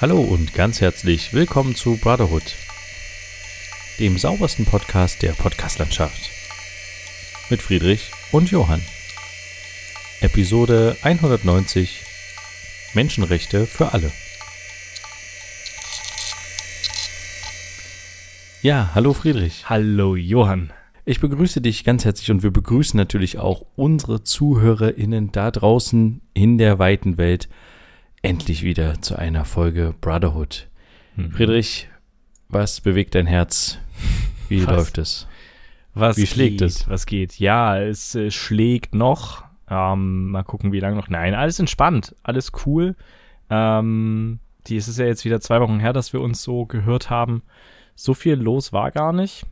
Hallo und ganz herzlich willkommen zu Brotherhood, dem saubersten Podcast der Podcastlandschaft. Mit Friedrich und Johann. Episode 190 Menschenrechte für alle. Ja, hallo Friedrich. Hallo Johann. Ich begrüße dich ganz herzlich und wir begrüßen natürlich auch unsere ZuhörerInnen da draußen in der weiten Welt endlich wieder zu einer Folge Brotherhood. Mhm. Friedrich, was bewegt dein Herz? Wie was? läuft es? Was wie schlägt geht, es? Was geht? Ja, es äh, schlägt noch. Ähm, mal gucken, wie lange noch. Nein, alles entspannt, alles cool. Ähm, die, es ist ja jetzt wieder zwei Wochen her, dass wir uns so gehört haben. So viel los war gar nicht.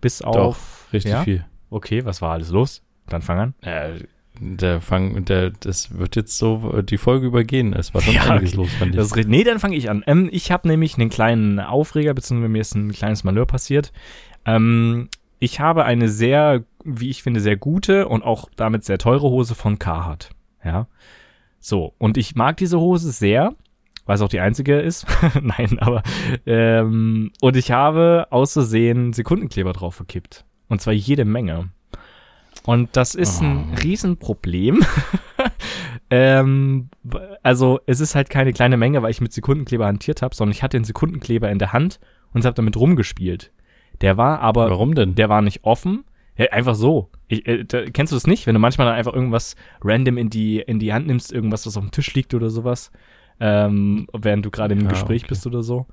Bis auf. Doch, richtig ja? viel. Okay, was war alles los? Dann fang an. Äh, der Fang, der, das wird jetzt so die Folge übergehen. Es war schon ja, einiges okay. los, fand ich. Das, nee, dann fange ich an. Ähm, ich habe nämlich einen kleinen Aufreger, beziehungsweise mir ist ein kleines Malheur passiert. Ähm, ich habe eine sehr, wie ich finde, sehr gute und auch damit sehr teure Hose von Carhartt. Ja. So, und ich mag diese Hose sehr, weil es auch die einzige ist. Nein, aber ähm, und ich habe auszusehen Sekundenkleber drauf verkippt. Und zwar jede Menge. Und das ist oh. ein Riesenproblem. ähm, also es ist halt keine kleine Menge, weil ich mit Sekundenkleber hantiert habe, sondern ich hatte den Sekundenkleber in der Hand und habe damit rumgespielt. Der war aber. Warum denn? Der war nicht offen. Ja, einfach so. Ich, äh, da, kennst du das nicht, wenn du manchmal dann einfach irgendwas random in die, in die Hand nimmst, irgendwas, was auf dem Tisch liegt oder sowas, ähm, während du gerade im ja, Gespräch okay. bist oder so?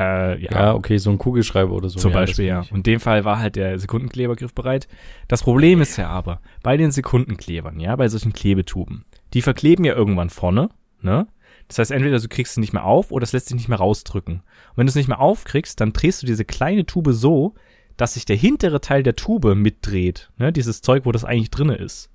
Äh, ja. ja. okay, so ein Kugelschreiber oder so. Zum ja, Beispiel, ja. Und in dem Fall war halt der Sekundenkleber griffbereit. Das Problem ist ja aber, bei den Sekundenklebern, ja, bei solchen Klebetuben, die verkleben ja irgendwann vorne, ne? Das heißt, entweder du kriegst sie nicht mehr auf oder es lässt sich nicht mehr rausdrücken. Und wenn du es nicht mehr aufkriegst, dann drehst du diese kleine Tube so, dass sich der hintere Teil der Tube mitdreht. Ne? Dieses Zeug, wo das eigentlich drinne ist.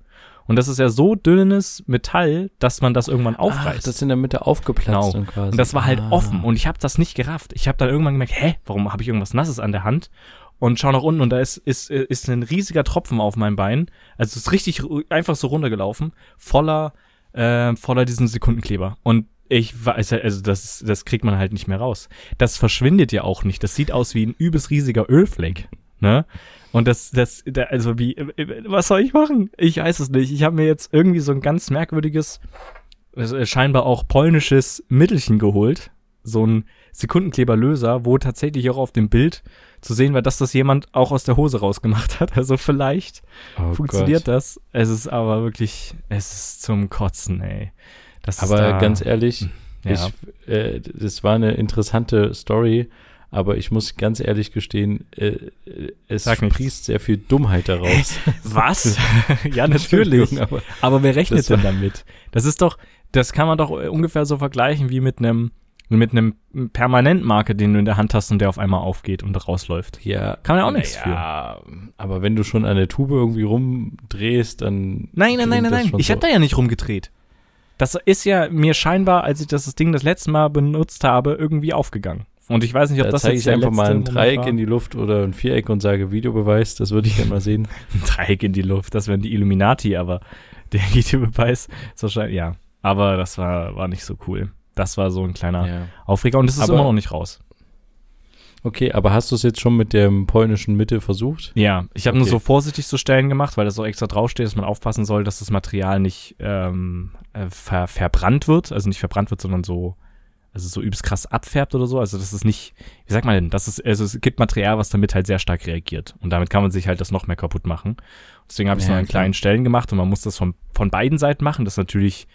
Und das ist ja so dünnes Metall, dass man das irgendwann aufreißt. Ach, das ist in der Mitte aufgeplatzt genau. quasi. Und das war halt ah. offen und ich habe das nicht gerafft. Ich habe dann irgendwann gemerkt, hä, warum habe ich irgendwas Nasses an der Hand? Und schau nach unten und da ist, ist, ist ein riesiger Tropfen auf meinem Bein. Also es ist richtig einfach so runtergelaufen, voller, äh, voller diesen Sekundenkleber. Und ich weiß, also das, das kriegt man halt nicht mehr raus. Das verschwindet ja auch nicht. Das sieht aus wie ein übelst riesiger Ölfleck. Ne? Und das, das, also wie, was soll ich machen? Ich weiß es nicht. Ich habe mir jetzt irgendwie so ein ganz merkwürdiges, äh, scheinbar auch polnisches Mittelchen geholt. So ein Sekundenkleberlöser, wo tatsächlich auch auf dem Bild zu sehen war, dass das jemand auch aus der Hose rausgemacht hat. Also vielleicht oh funktioniert Gott. das. Es ist aber wirklich, es ist zum Kotzen, ey. Das aber da, ganz ehrlich, ja. ich, äh, das war eine interessante Story aber ich muss ganz ehrlich gestehen, äh, es Sag sprießt sehr viel Dummheit daraus. Was? ja, natürlich. aber, aber wer rechnet denn damit? Das ist doch, das kann man doch ungefähr so vergleichen wie mit einem mit einem Permanentmarke, den du in der Hand hast und der auf einmal aufgeht und rausläuft. Ja. Kann man ja auch nichts ja, für. Aber wenn du schon an der Tube irgendwie rumdrehst, dann. Nein, nein, nein, nein, nein. Ich so. habe da ja nicht rumgedreht. Das ist ja mir scheinbar, als ich das Ding das letzte Mal benutzt habe, irgendwie aufgegangen. Und ich weiß nicht, ob da das zeige ich einfach mal ein Dreieck in die Luft oder ein Viereck und sage Videobeweis. Das würde ich gerne mal sehen. ein Dreieck in die Luft, das wären die Illuminati, aber der Videobeweis ist wahrscheinlich, ja. Aber das war, war nicht so cool. Das war so ein kleiner ja. Aufreger und das ist aber, immer noch nicht raus. Okay, aber hast du es jetzt schon mit dem polnischen Mitte versucht? Ja, ich habe okay. nur so vorsichtig so Stellen gemacht, weil das so extra draufsteht, dass man aufpassen soll, dass das Material nicht ähm, äh, ver verbrannt wird. Also nicht verbrannt wird, sondern so also so übelst krass abfärbt oder so. Also das ist nicht, wie sagt man denn, das ist, also es gibt Material, was damit halt sehr stark reagiert. Und damit kann man sich halt das noch mehr kaputt machen. Deswegen habe ich es ja, nur an kleinen Stellen gemacht und man muss das von, von beiden Seiten machen. Das ist natürlich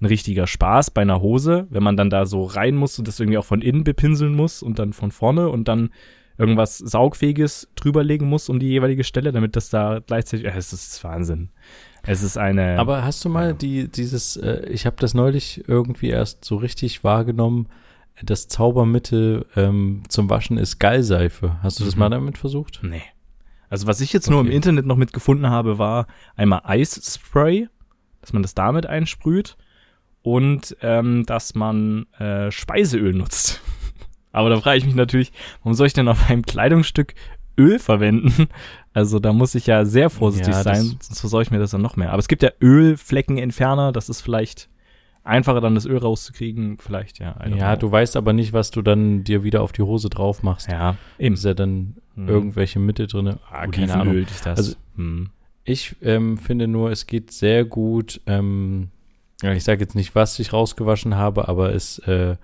ein richtiger Spaß bei einer Hose, wenn man dann da so rein muss und das irgendwie auch von innen bepinseln muss und dann von vorne und dann irgendwas Saugfähiges drüberlegen muss um die jeweilige Stelle, damit das da gleichzeitig, ja, es ist Wahnsinn. Es ist eine. Aber hast du mal die, dieses, äh, ich habe das neulich irgendwie erst so richtig wahrgenommen, das Zaubermittel ähm, zum Waschen ist Gallseife. Hast du das mhm. mal damit versucht? Nee. Also was ich jetzt okay. nur im Internet noch mitgefunden habe, war einmal Eisspray, dass man das damit einsprüht und ähm, dass man äh, Speiseöl nutzt. Aber da frage ich mich natürlich, warum soll ich denn auf einem Kleidungsstück Öl verwenden. Also da muss ich ja sehr vorsichtig ja, sein, sonst versorge ich mir das dann noch mehr. Aber es gibt ja Ölfleckenentferner, das ist vielleicht einfacher dann das Öl rauszukriegen, vielleicht, ja. Ja, du weißt aber nicht, was du dann dir wieder auf die Hose drauf machst. Ja, eben. Ist ja dann hm. irgendwelche Mitte drin. Ah, keine Ahnung. Ich das? Also, hm. ich ähm, finde nur, es geht sehr gut, ähm, ich sage jetzt nicht, was ich rausgewaschen habe, aber es, äh,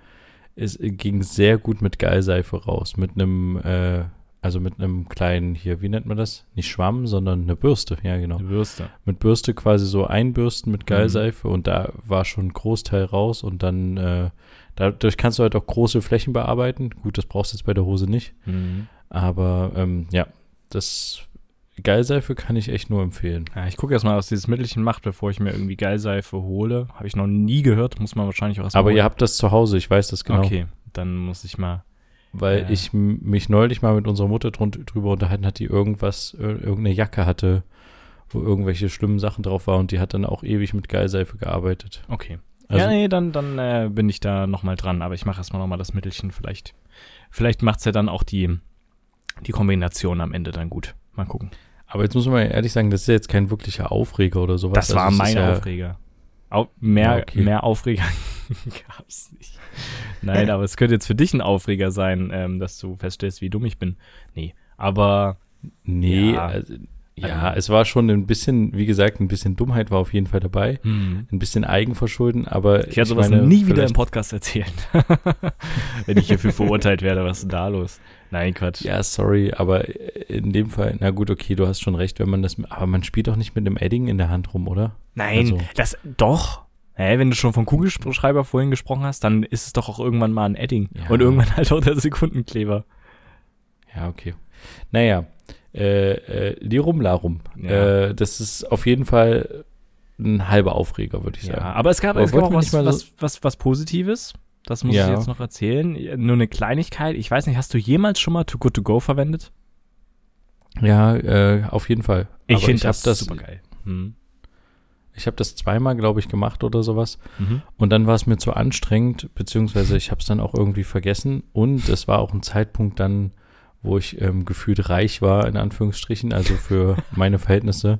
es ging sehr gut mit Geilseife raus. Mit einem, äh, also mit einem kleinen, hier, wie nennt man das? Nicht Schwamm, sondern eine Bürste, ja genau. Eine Bürste. Mit Bürste quasi so einbürsten mit Geilseife mhm. und da war schon ein Großteil raus und dann, äh, dadurch kannst du halt auch große Flächen bearbeiten. Gut, das brauchst du jetzt bei der Hose nicht. Mhm. Aber ähm, ja, das Geilseife kann ich echt nur empfehlen. Ja, ich gucke erstmal, was dieses Mittelchen macht, bevor ich mir irgendwie Geilseife hole. Habe ich noch nie gehört, muss man wahrscheinlich auch erstmal Aber holen. ihr habt das zu Hause, ich weiß das genau. Okay, dann muss ich mal. Weil ja. ich mich neulich mal mit unserer Mutter drüber unterhalten hat, die irgendwas, irgendeine Jacke hatte, wo irgendwelche schlimmen Sachen drauf war und die hat dann auch ewig mit Geilseife gearbeitet. Okay. Also, ja, nee, dann, dann äh, bin ich da nochmal dran, aber ich mache erstmal nochmal das Mittelchen. Vielleicht, vielleicht macht es ja dann auch die, die Kombination am Ende dann gut. Mal gucken. Aber jetzt muss man ehrlich sagen, das ist ja jetzt kein wirklicher Aufreger oder sowas. Das war also, mein ja Aufreger. Au mehr, okay. mehr Aufreger gab's nicht. Nein, aber es könnte jetzt für dich ein Aufreger sein, ähm, dass du feststellst, wie dumm ich bin. Nee, aber. Nee, ja, also, ja, es war schon ein bisschen, wie gesagt, ein bisschen Dummheit war auf jeden Fall dabei. Hm. Ein bisschen Eigenverschulden, aber. Ich werde sowas meine, nie wieder im Podcast erzählen. Wenn ich hierfür verurteilt werde, was ist denn da los? Nein, Quatsch. Ja, sorry, aber in dem Fall, na gut, okay, du hast schon recht, wenn man das, aber man spielt doch nicht mit einem Edding in der Hand rum, oder? Nein, also. das, doch. Hä, wenn du schon vom Kugelschreiber vorhin gesprochen hast, dann ist es doch auch irgendwann mal ein Edding. Ja. Und irgendwann halt auch der Sekundenkleber. Ja, okay. Naja, äh, äh, Lirum Larum. Ja. Äh, das ist auf jeden Fall ein halber Aufreger, würde ich sagen. Ja, aber es gab, aber es gab auch was, was, was, was Positives. Das muss ja. ich jetzt noch erzählen. Nur eine Kleinigkeit. Ich weiß nicht, hast du jemals schon mal Too Good To Go verwendet? Ja, äh, auf jeden Fall. Ich finde das, das super geil. Hm. Ich habe das zweimal, glaube ich, gemacht oder sowas. Mhm. Und dann war es mir zu anstrengend, beziehungsweise ich habe es dann auch irgendwie vergessen. Und es war auch ein Zeitpunkt dann, wo ich ähm, gefühlt reich war, in Anführungsstrichen, also für meine Verhältnisse.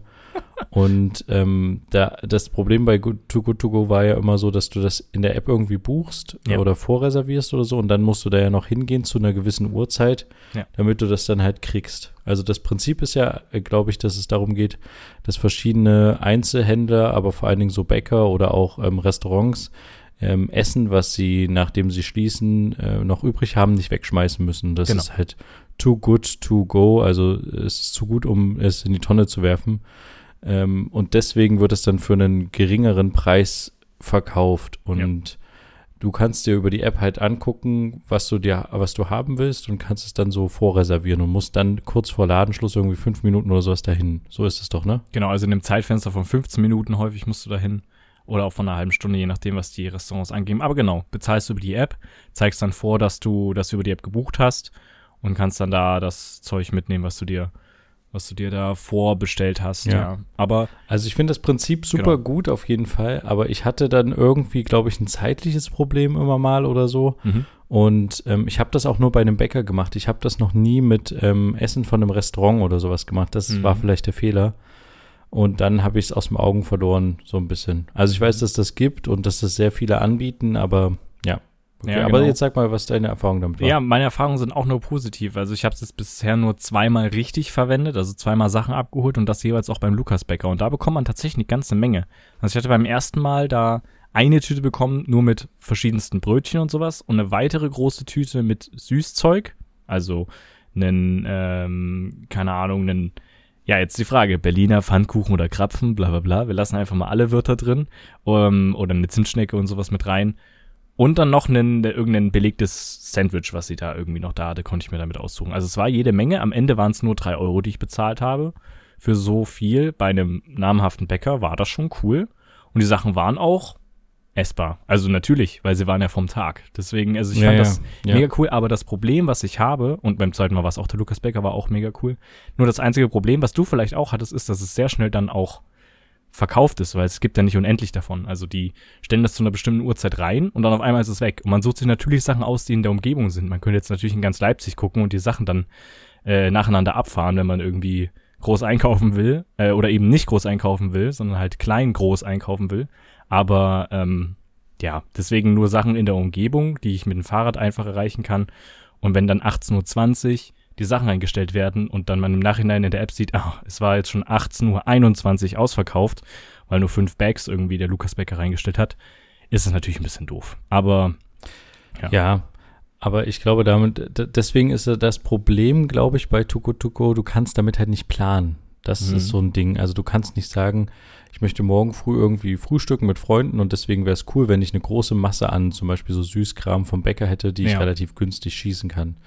Und ähm, da, das Problem bei Too Good To Go war ja immer so, dass du das in der App irgendwie buchst ja. oder vorreservierst oder so und dann musst du da ja noch hingehen zu einer gewissen Uhrzeit, ja. damit du das dann halt kriegst. Also das Prinzip ist ja, äh, glaube ich, dass es darum geht, dass verschiedene Einzelhändler, aber vor allen Dingen so Bäcker oder auch ähm, Restaurants ähm, Essen, was sie, nachdem sie schließen, äh, noch übrig haben, nicht wegschmeißen müssen. Das genau. ist halt too good to go, also es ist zu gut, um es in die Tonne zu werfen. Ähm, und deswegen wird es dann für einen geringeren Preis verkauft. Und ja. du kannst dir über die App halt angucken, was du dir, was du haben willst und kannst es dann so vorreservieren und musst dann kurz vor Ladenschluss irgendwie fünf Minuten oder sowas dahin. So ist es doch, ne? Genau, also in dem Zeitfenster von 15 Minuten häufig musst du dahin. Oder auch von einer halben Stunde, je nachdem, was die Restaurants angeben. Aber genau, bezahlst du über die App, zeigst dann vor, dass du das über die App gebucht hast und kannst dann da das Zeug mitnehmen, was du dir was du dir da vorbestellt hast. Ja. ja. Aber also ich finde das Prinzip super genau. gut auf jeden Fall, aber ich hatte dann irgendwie, glaube ich, ein zeitliches Problem immer mal oder so. Mhm. Und ähm, ich habe das auch nur bei einem Bäcker gemacht. Ich habe das noch nie mit ähm, Essen von einem Restaurant oder sowas gemacht. Das mhm. war vielleicht der Fehler. Und dann habe ich es aus dem Augen verloren, so ein bisschen. Also ich weiß, dass das gibt und dass das sehr viele anbieten, aber Okay, ja, aber genau. jetzt sag mal, was deine Erfahrungen damit waren. Ja, meine Erfahrungen sind auch nur positiv. Also ich habe es bisher nur zweimal richtig verwendet, also zweimal Sachen abgeholt und das jeweils auch beim Lukas Bäcker. Und da bekommt man tatsächlich eine ganze Menge. Also ich hatte beim ersten Mal da eine Tüte bekommen, nur mit verschiedensten Brötchen und sowas und eine weitere große Tüte mit Süßzeug. Also einen, ähm, keine Ahnung, einen ja, jetzt die Frage, Berliner Pfannkuchen oder Krapfen, bla bla bla. Wir lassen einfach mal alle Wörter drin. Um, ähm, oder eine Zimtschnecke und sowas mit rein. Und dann noch einen, irgendein belegtes Sandwich, was sie da irgendwie noch da hatte, konnte ich mir damit aussuchen. Also es war jede Menge. Am Ende waren es nur drei Euro, die ich bezahlt habe. Für so viel bei einem namhaften Bäcker war das schon cool. Und die Sachen waren auch essbar. Also natürlich, weil sie waren ja vom Tag. Deswegen, also ich ja, fand ja, das ja. mega cool. Aber das Problem, was ich habe, und beim zweiten Mal war es auch der Lukas Bäcker, war auch mega cool. Nur das einzige Problem, was du vielleicht auch hattest, ist, dass es sehr schnell dann auch verkauft ist, weil es gibt ja nicht unendlich davon. Also die stellen das zu einer bestimmten Uhrzeit rein und dann auf einmal ist es weg. Und man sucht sich natürlich Sachen aus, die in der Umgebung sind. Man könnte jetzt natürlich in ganz Leipzig gucken und die Sachen dann äh, nacheinander abfahren, wenn man irgendwie groß einkaufen will äh, oder eben nicht groß einkaufen will, sondern halt klein groß einkaufen will. Aber ähm, ja, deswegen nur Sachen in der Umgebung, die ich mit dem Fahrrad einfach erreichen kann. Und wenn dann 18.20 Uhr die Sachen eingestellt werden und dann man im Nachhinein in der App sieht, ah, es war jetzt schon 18.21 Uhr ausverkauft, weil nur fünf Bags irgendwie der Lukas Becker reingestellt hat, ist es natürlich ein bisschen doof. Aber ja. ja. Aber ich glaube, damit, deswegen ist das Problem, glaube ich, bei Tuko Tuko, du kannst damit halt nicht planen. Das mhm. ist so ein Ding. Also du kannst nicht sagen, ich möchte morgen früh irgendwie frühstücken mit Freunden und deswegen wäre es cool, wenn ich eine große Masse an zum Beispiel so Süßkram vom Bäcker hätte, die ja. ich relativ günstig schießen kann.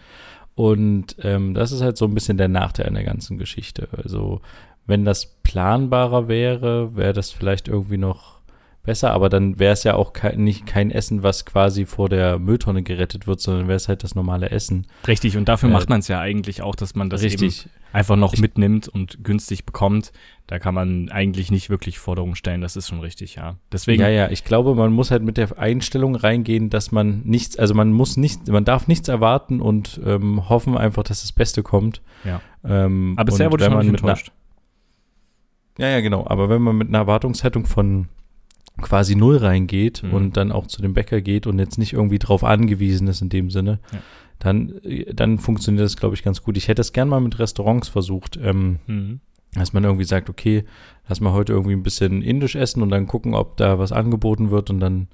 Und ähm, das ist halt so ein bisschen der Nachteil an der ganzen Geschichte. Also wenn das planbarer wäre, wäre das vielleicht irgendwie noch besser, aber dann wäre es ja auch kein, nicht kein Essen, was quasi vor der Mülltonne gerettet wird, sondern wäre es halt das normale Essen. Richtig, und dafür äh, macht man es ja eigentlich auch, dass man das richtig. Einfach noch ich, mitnimmt und günstig bekommt. Da kann man eigentlich nicht wirklich Forderungen stellen, das ist schon richtig, ja. Deswegen. Ja, ja, ich glaube, man muss halt mit der Einstellung reingehen, dass man nichts, also man muss nicht, man darf nichts erwarten und ähm, hoffen einfach, dass das Beste kommt. Ja. Ähm, aber bisher wurde man mit enttäuscht. ja, ja, genau. Aber wenn man mit einer Erwartungshaltung von quasi null reingeht mhm. und dann auch zu dem Bäcker geht und jetzt nicht irgendwie drauf angewiesen ist in dem Sinne, ja. Dann, dann funktioniert das, glaube ich, ganz gut. Ich hätte das gern mal mit Restaurants versucht, ähm, mhm. dass man irgendwie sagt, okay, lass mal heute irgendwie ein bisschen indisch essen und dann gucken, ob da was angeboten wird und dann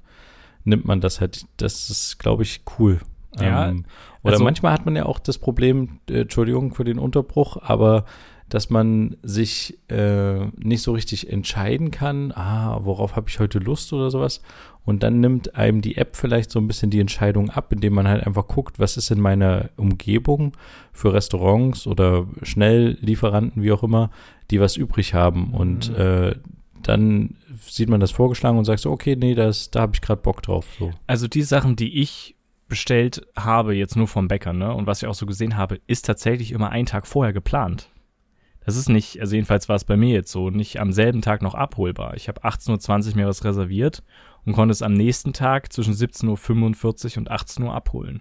nimmt man das halt. Das ist, glaube ich, cool. Ja, ähm, oder also, manchmal hat man ja auch das Problem, äh, Entschuldigung für den Unterbruch, aber dass man sich äh, nicht so richtig entscheiden kann, ah, worauf habe ich heute Lust oder sowas. Und dann nimmt einem die App vielleicht so ein bisschen die Entscheidung ab, indem man halt einfach guckt, was ist in meiner Umgebung für Restaurants oder Schnelllieferanten, wie auch immer, die was übrig haben. Und mhm. äh, dann sieht man das vorgeschlagen und sagt so, okay, nee, das, da habe ich gerade Bock drauf. So. Also die Sachen, die ich bestellt habe, jetzt nur vom Bäcker, ne? Und was ich auch so gesehen habe, ist tatsächlich immer einen Tag vorher geplant. Das ist nicht, also jedenfalls war es bei mir jetzt so, nicht am selben Tag noch abholbar. Ich habe 18.20 Uhr mir was reserviert und konnte es am nächsten Tag zwischen 17.45 Uhr und 18 Uhr abholen.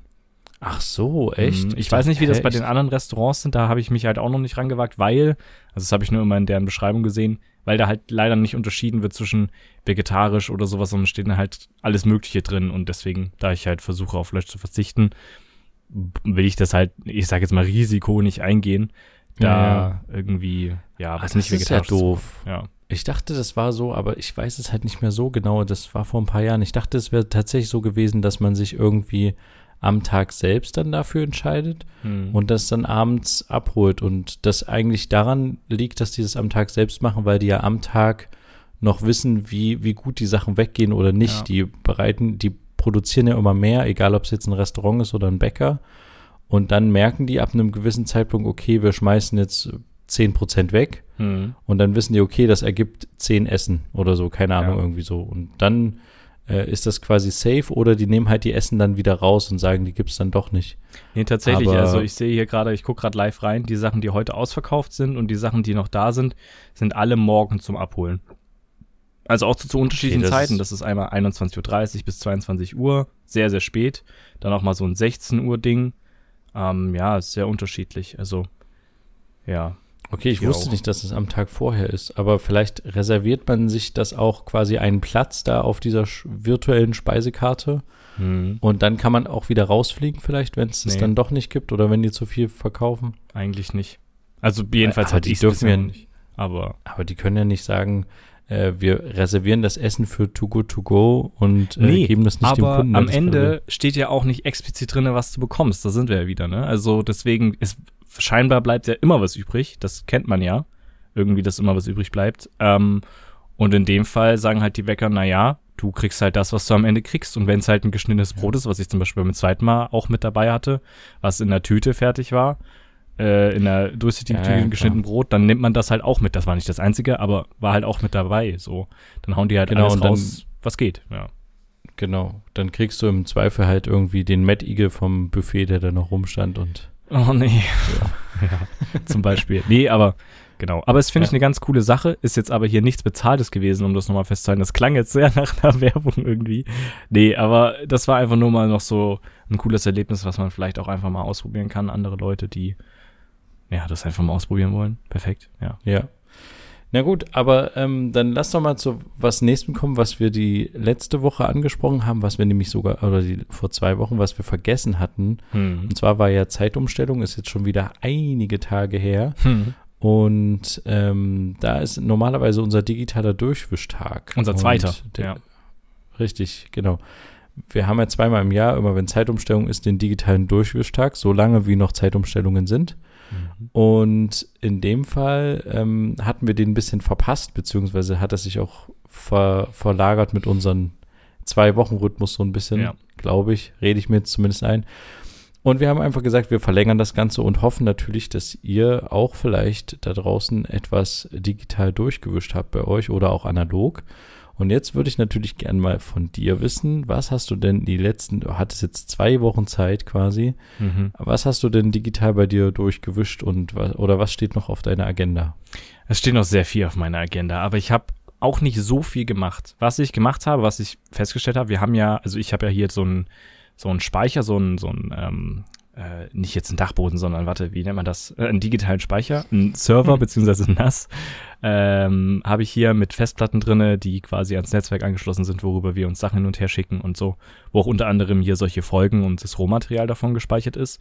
Ach so, echt? Mhm. Ich, ich weiß nicht, wie das bei den anderen Restaurants sind. Da habe ich mich halt auch noch nicht rangewagt, weil, also das habe ich nur immer in deren Beschreibung gesehen, weil da halt leider nicht unterschieden wird zwischen vegetarisch oder sowas, sondern steht da halt alles Mögliche drin. Und deswegen, da ich halt versuche, auf Fleisch zu verzichten, will ich das halt, ich sage jetzt mal Risiko nicht eingehen da ja. irgendwie, ja, was ah, nicht vegetarisch ist. Ja doof. Ja. Ich dachte, das war so, aber ich weiß es halt nicht mehr so genau. Das war vor ein paar Jahren. Ich dachte, es wäre tatsächlich so gewesen, dass man sich irgendwie am Tag selbst dann dafür entscheidet hm. und das dann abends abholt. Und das eigentlich daran liegt, dass die das am Tag selbst machen, weil die ja am Tag noch wissen, wie, wie gut die Sachen weggehen oder nicht. Ja. Die bereiten, die produzieren ja immer mehr, egal ob es jetzt ein Restaurant ist oder ein Bäcker. Und dann merken die ab einem gewissen Zeitpunkt, okay, wir schmeißen jetzt 10% weg. Mhm. Und dann wissen die, okay, das ergibt 10 Essen oder so, keine Ahnung, ja. irgendwie so. Und dann äh, ist das quasi safe oder die nehmen halt die Essen dann wieder raus und sagen, die gibt es dann doch nicht. Nee, tatsächlich. Aber also ich sehe hier gerade, ich gucke gerade live rein, die Sachen, die heute ausverkauft sind und die Sachen, die noch da sind, sind alle morgen zum Abholen. Also auch zu, zu unterschiedlichen okay, das Zeiten. Das ist einmal 21.30 Uhr bis 22 Uhr, sehr, sehr spät. Dann auch mal so ein 16 Uhr Ding. Ähm, ja, ist sehr unterschiedlich. Also, ja. Okay, ich wusste auch. nicht, dass es am Tag vorher ist, aber vielleicht reserviert man sich das auch quasi einen Platz da auf dieser virtuellen Speisekarte hm. und dann kann man auch wieder rausfliegen vielleicht, wenn es nee. es dann doch nicht gibt oder wenn die zu viel verkaufen? Eigentlich nicht. Also jedenfalls aber hat die dürfen ja nicht. Aber, aber die können ja nicht sagen, äh, wir reservieren das Essen für Too Good To Go und äh, nee, geben das nicht dem Kunden. Aber am Ende steht ja auch nicht explizit drin, was du bekommst. Da sind wir ja wieder, ne? Also deswegen ist scheinbar bleibt ja immer was übrig. Das kennt man ja. Irgendwie, dass immer was übrig bleibt. Ähm, und in dem Fall sagen halt die Wecker, na ja, du kriegst halt das, was du am Ende kriegst. Und wenn es halt ein geschnittenes Brot ist, was ich zum Beispiel beim zweiten Mal auch mit dabei hatte, was in der Tüte fertig war, äh, in der durchsichtigen ja, Tüte geschnitten Brot, dann nimmt man das halt auch mit. Das war nicht das Einzige, aber war halt auch mit dabei. So, dann hauen die halt genau, alles raus, dann, was geht. Ja. Genau, dann kriegst du im Zweifel halt irgendwie den Eagle vom Buffet, der da noch rumstand und. Oh nee. Ja, ja zum Beispiel. Nee, aber genau. Aber es finde ja. ich eine ganz coole Sache. Ist jetzt aber hier nichts Bezahltes gewesen, um das nochmal festzuhalten. Das klang jetzt sehr nach einer Werbung irgendwie. Nee, aber das war einfach nur mal noch so ein cooles Erlebnis, was man vielleicht auch einfach mal ausprobieren kann. Andere Leute, die ja, das einfach mal ausprobieren wollen. Perfekt, ja. Ja. Na gut, aber ähm, dann lass doch mal zu was Nächstem kommen, was wir die letzte Woche angesprochen haben, was wir nämlich sogar, oder die, vor zwei Wochen, was wir vergessen hatten. Hm. Und zwar war ja Zeitumstellung, ist jetzt schon wieder einige Tage her. Hm. Und ähm, da ist normalerweise unser digitaler Durchwischtag. Unser zweiter, der, ja. Richtig, genau. Wir haben ja zweimal im Jahr, immer wenn Zeitumstellung ist, den digitalen Durchwischtag, so lange wie noch Zeitumstellungen sind. Und in dem Fall ähm, hatten wir den ein bisschen verpasst, beziehungsweise hat er sich auch ver verlagert mit unserem Zwei-Wochen-Rhythmus so ein bisschen, Ja. glaube ich, rede ich mir jetzt zumindest ein. Und wir haben einfach gesagt, wir verlängern das Ganze und hoffen natürlich, dass ihr auch vielleicht da draußen etwas digital durchgewischt habt bei euch oder auch analog. Und jetzt würde ich natürlich gern mal von dir wissen, was hast du denn die letzten, du hattest jetzt zwei Wochen Zeit quasi, Mhm. was hast du denn digital bei dir durchgewischt und was, oder was steht noch auf deiner Agenda? Es steht noch sehr viel auf meiner Agenda, aber ich habe auch nicht so viel gemacht. Was ich gemacht habe, was ich festgestellt habe, wir haben ja, also ich habe ja hier so einen so einen Speicher, so einen, so einen ähm, äh, nicht jetzt einen Dachboden, sondern warte, wie nennt man das? Äh, einen digitalen Speicher, einen Server beziehungsweise NAS ähm, habe ich hier mit Festplatten drinne, die quasi ans Netzwerk angeschlossen sind, worüber wir uns Sachen hin und her schicken und so, wo auch unter anderem hier solche Folgen und das Rohmaterial davon gespeichert ist.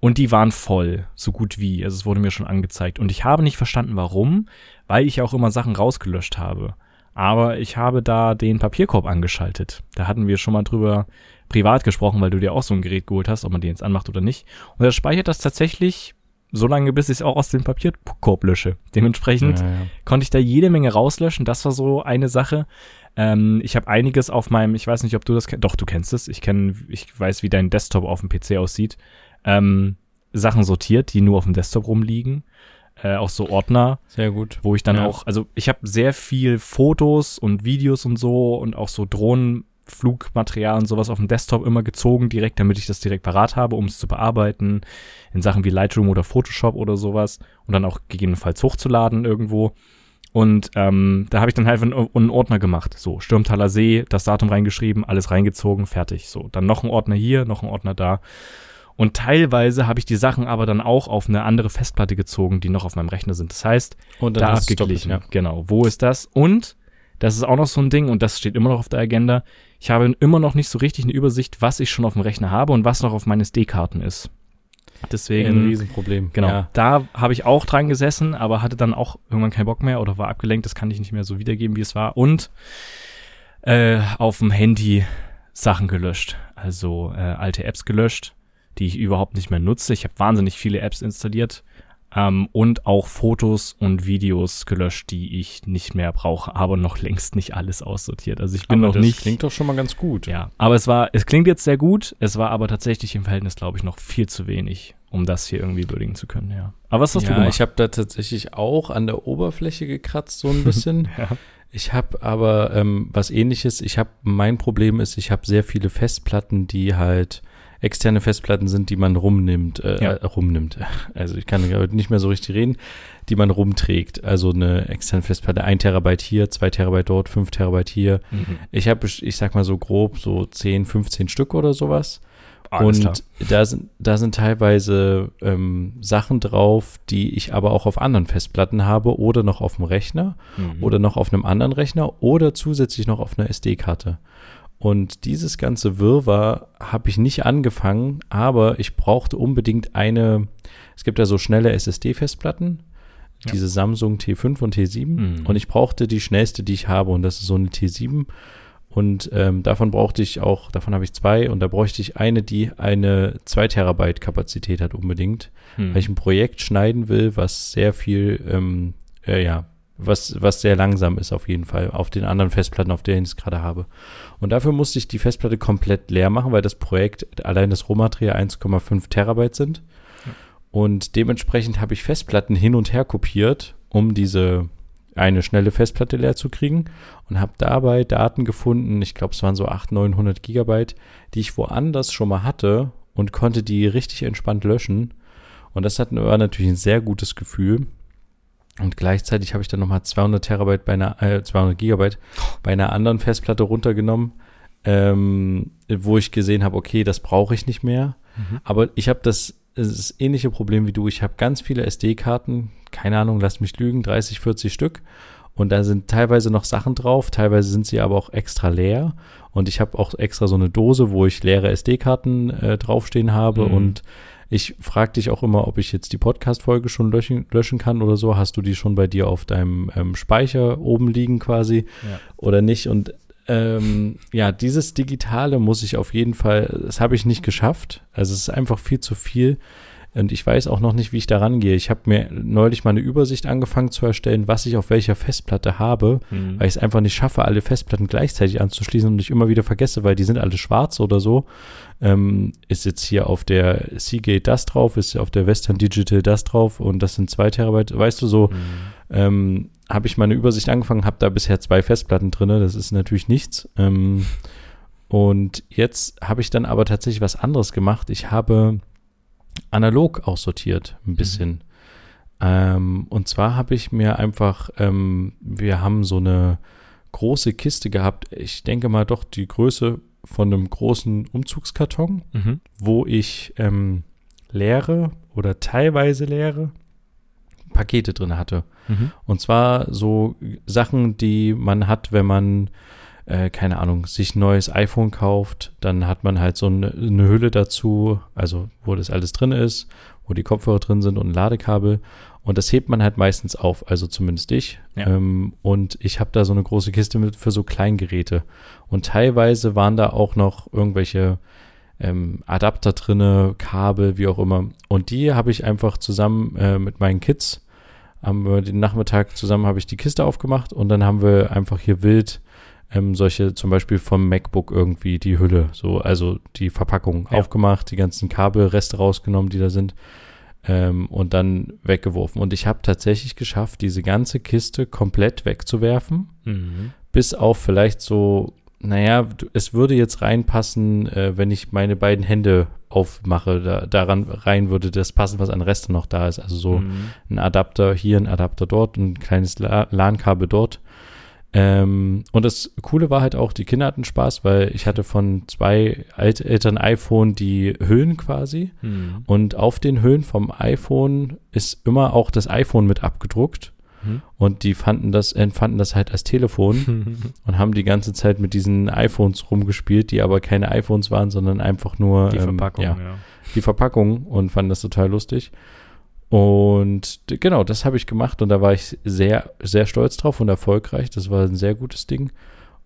Und die waren voll, so gut wie. Also es wurde mir schon angezeigt. Und ich habe nicht verstanden, warum, weil ich auch immer Sachen rausgelöscht habe. Aber ich habe da den Papierkorb angeschaltet. Da hatten wir schon mal drüber privat gesprochen, weil du dir auch so ein Gerät geholt hast, ob man den jetzt anmacht oder nicht. Und er speichert das tatsächlich so lange, bis ich es auch aus dem Papierkorb lösche. Dementsprechend Ja, ja. konnte ich da jede Menge rauslöschen. Das war so eine Sache. Ähm, ich habe einiges auf meinem, ich weiß nicht, ob du das kennst. Doch, du kennst es. Ich kenne, ich weiß, wie dein Desktop auf dem PC aussieht. Ähm, Sachen sortiert, die nur auf dem Desktop rumliegen. Äh, auch so Ordner, Sehr gut. wo ich dann Ja. auch, also ich habe sehr viel Fotos und Videos und so und auch so Drohnenflugmaterial und sowas auf dem Desktop immer gezogen, direkt, damit ich das direkt parat habe, um es zu bearbeiten, in Sachen wie Lightroom oder Photoshop oder sowas und dann auch gegebenenfalls hochzuladen irgendwo. Und ähm, da habe ich dann halt einen, einen Ordner gemacht. So, Stürmtaler See, das Datum reingeschrieben, alles reingezogen, fertig. So, dann noch ein Ordner hier, noch ein Ordner da. Und teilweise habe ich die Sachen aber dann auch auf eine andere Festplatte gezogen, die noch auf meinem Rechner sind. Das heißt, Und da abgeglichen. Genau. Wo ist das? Und das ist auch noch so ein Ding und das steht immer noch auf der Agenda. Ich habe immer noch nicht so richtig eine Übersicht, was ich schon auf dem Rechner habe und was noch auf meinen SD-Karten ist. Ein Deswegen, Riesenproblem. genau, Ja. da habe ich auch dran gesessen, aber hatte dann auch irgendwann keinen Bock mehr oder war abgelenkt. Das kann ich nicht mehr so wiedergeben, wie es war. Und äh, auf dem Handy Sachen gelöscht. Also äh, alte Apps gelöscht, die ich überhaupt nicht mehr nutze. Ich habe wahnsinnig viele Apps installiert ähm, und auch Fotos und Videos gelöscht, die ich nicht mehr brauche, aber noch längst nicht alles aussortiert. Also ich bin Aber noch das nicht. klingt doch schon mal ganz gut. ja, aber es war, es klingt jetzt sehr gut. Es war aber tatsächlich im Verhältnis, glaube ich, noch viel zu wenig, um das hier irgendwie würdigen zu können. Ja. Aber was hast du ja, gemacht? ich habe da tatsächlich auch an der Oberfläche gekratzt so ein bisschen. ja. Ich habe aber ähm, was ähnliches. Ich habe, mein Problem ist, ich habe sehr viele Festplatten, die halt externe Festplatten sind, die man rumnimmt, äh, Ja. äh, rumnimmt. Also ich kann heute nicht mehr so richtig reden, die man rumträgt. Also eine externe Festplatte, ein Terabyte hier, zwei Terabyte dort, fünf Terabyte hier. Mhm. Ich habe, ich sag mal so grob so 10, 15 Stück oder sowas. Alles und klar. da sind, da sind teilweise ähm, Sachen drauf, die ich aber auch auf anderen Festplatten habe oder noch auf dem Rechner Mhm. oder noch auf einem anderen Rechner oder zusätzlich noch auf einer SD-Karte. Und dieses ganze Wirrwarr habe ich nicht angefangen, aber ich brauchte unbedingt eine, es gibt ja so schnelle SSD-Festplatten, Ja. diese Samsung T5 und T7 Mhm. und ich brauchte die schnellste, die ich habe und das ist so eine T7 und ähm, davon brauchte ich auch, davon habe ich zwei und da bräuchte ich eine, die eine 2 Terabyte Kapazität hat unbedingt, Mhm. weil ich ein Projekt schneiden will, was sehr viel, ähm, äh, ja, was, was sehr langsam ist auf jeden Fall, auf den anderen Festplatten, auf denen ich es gerade habe. Und dafür musste ich die Festplatte komplett leer machen, weil das Projekt, allein das Rohmaterial 1,5 Terabyte sind. Und dementsprechend habe ich Festplatten hin und her kopiert, um diese eine schnelle Festplatte leer zu kriegen und habe dabei Daten gefunden, ich glaube es waren so 800, 900 Gigabyte, die ich woanders schon mal hatte und konnte die richtig entspannt löschen. Und das hat, war natürlich ein sehr gutes Gefühl. Und gleichzeitig habe ich dann nochmal 200 Terabyte bei einer, äh, 200 Gigabyte bei einer anderen Festplatte runtergenommen, ähm, wo ich gesehen habe, okay, das brauche ich nicht mehr. Mhm. Aber ich habe das, das ähnliche Problem wie du. Ich habe ganz viele SD-Karten, keine Ahnung, lass mich lügen, 30, 40 Stück. und da sind teilweise noch Sachen drauf, teilweise sind sie aber auch extra leer. Und ich habe auch extra so eine Dose, wo ich leere SD-Karten äh, draufstehen habe. Mhm. Und ich frage dich auch immer, ob ich jetzt die Podcast-Folge schon löschen, löschen kann oder so. Hast du die schon bei dir auf deinem ähm, Speicher oben liegen quasi ja. oder nicht? Und ähm, ja, dieses Digitale muss ich auf jeden Fall, das habe ich nicht geschafft. Also es ist einfach viel zu viel. Und ich weiß auch noch nicht, wie ich da rangehe. Ich habe mir neulich mal eine Übersicht angefangen zu erstellen, was ich auf welcher Festplatte habe, mhm. weil ich es einfach nicht schaffe, alle Festplatten gleichzeitig anzuschließen und ich immer wieder vergesse, weil die sind alle schwarz oder so. Ähm, ist jetzt hier auf der Seagate das drauf, ist auf der Western Digital das drauf und das sind zwei Terabyte. Weißt du so, mhm. ähm, habe ich meine Übersicht angefangen, habe da bisher zwei Festplatten drin. Das ist natürlich nichts. Ähm, und jetzt habe ich dann aber tatsächlich was anderes gemacht. Ich habe analog aussortiert, ein mhm. bisschen. Mhm. Ähm, und zwar habe ich mir einfach, ähm, wir haben so eine große Kiste gehabt, ich denke mal doch die Größe von einem großen Umzugskarton, mhm. wo ich ähm, leere oder teilweise leere Pakete drin hatte. Mhm. Und zwar so Sachen, die man hat, wenn man äh, keine Ahnung, sich ein neues iPhone kauft, dann hat man halt so eine, eine Hülle dazu, also wo das alles drin ist, wo die Kopfhörer drin sind und ein Ladekabel. Und das hebt man halt meistens auf, also zumindest ich. Ja. Ähm, und ich habe da so eine große Kiste mit für so Kleingeräte. Und teilweise waren da auch noch irgendwelche ähm, Adapter drinne, Kabel, wie auch immer. Und die habe ich einfach zusammen äh, mit meinen Kids am den Nachmittag zusammen habe ich die Kiste aufgemacht und dann haben wir einfach hier wild ähm, solche zum Beispiel vom MacBook irgendwie die Hülle, so, also die Verpackung ja. aufgemacht, die ganzen Kabelreste rausgenommen, die da sind, ähm, und dann weggeworfen. Und ich habe tatsächlich geschafft, diese ganze Kiste komplett wegzuwerfen, mhm. bis auf vielleicht so, naja, es würde jetzt reinpassen, äh, wenn ich meine beiden Hände aufmache, da, daran rein würde das passen, was an Resten noch da ist. Also so mhm. ein Adapter hier, ein Adapter dort, ein kleines LAN-Kabel dort. Ähm, und das Coole war halt auch, die Kinder hatten Spaß, weil ich hatte von zwei älteren iPhone die Hüllen quasi. Mhm. Und auf den Hüllen vom iPhone ist immer auch das iPhone mit abgedruckt. Mhm. Und die fanden das, empfanden das halt als Telefon und haben die ganze Zeit mit diesen iPhones rumgespielt, die aber keine iPhones waren, sondern einfach nur die ähm, Verpackung, ja, ja. die Verpackung und fanden das total lustig. Und genau, das habe ich gemacht und da war ich sehr, sehr stolz drauf und erfolgreich. Das war ein sehr gutes Ding.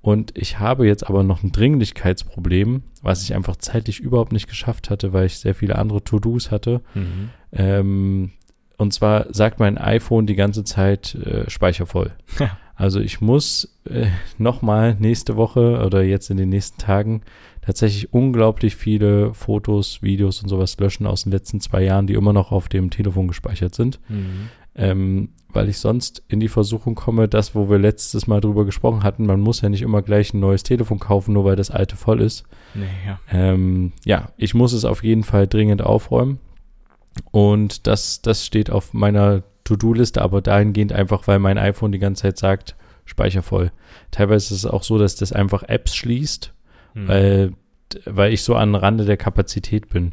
Und ich habe jetzt aber noch ein Dringlichkeitsproblem, was ich einfach zeitlich überhaupt nicht geschafft hatte, weil ich sehr viele andere To-Dos hatte. Mhm. Ähm, und zwar sagt mein iPhone die ganze Zeit äh, Speicher voll. Ja. Also ich muss äh, nochmal nächste Woche oder jetzt in den nächsten Tagen tatsächlich unglaublich viele Fotos, Videos und sowas löschen aus den letzten zwei Jahren, die immer noch auf dem Telefon gespeichert sind. Mhm. Ähm, weil ich sonst in die Versuchung komme, das, wo wir letztes Mal drüber gesprochen hatten, man muss ja nicht immer gleich ein neues Telefon kaufen, nur weil das alte voll ist. Nee, ja. Ähm, ja, ich muss es auf jeden Fall dringend aufräumen. Und das, das steht auf meiner To-Do-Liste, aber dahingehend einfach, weil mein iPhone die ganze Zeit sagt, Speicher voll. Teilweise ist es auch so, dass das einfach Apps schließt mhm. weil, weil ich so an Rande der Kapazität bin.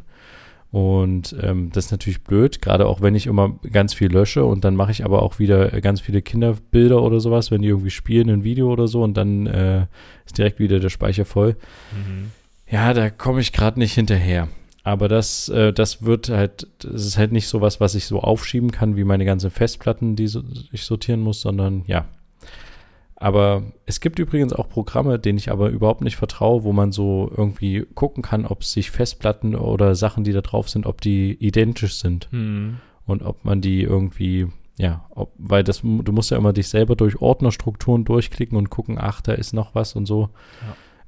Und ähm, das ist natürlich blöd, gerade auch wenn ich immer ganz viel lösche und dann mache ich aber auch wieder ganz viele Kinderbilder oder sowas, wenn die irgendwie spielen, ein Video oder so und dann äh, ist direkt wieder der Speicher voll. Mhm. Ja, da komme ich gerade nicht hinterher. Aber das, äh, das wird halt, das ist halt nicht so was, was ich so aufschieben kann wie meine ganzen Festplatten, die so, ich sortieren muss, sondern ja, aber es gibt übrigens auch Programme, denen ich aber überhaupt nicht vertraue, wo man so irgendwie gucken kann, ob sich Festplatten oder Sachen, die da drauf sind, ob die identisch sind. Mhm. Und ob man die irgendwie, ja, ob, weil das, du musst ja immer dich selber durch Ordnerstrukturen durchklicken und gucken, ach, da ist noch was und so.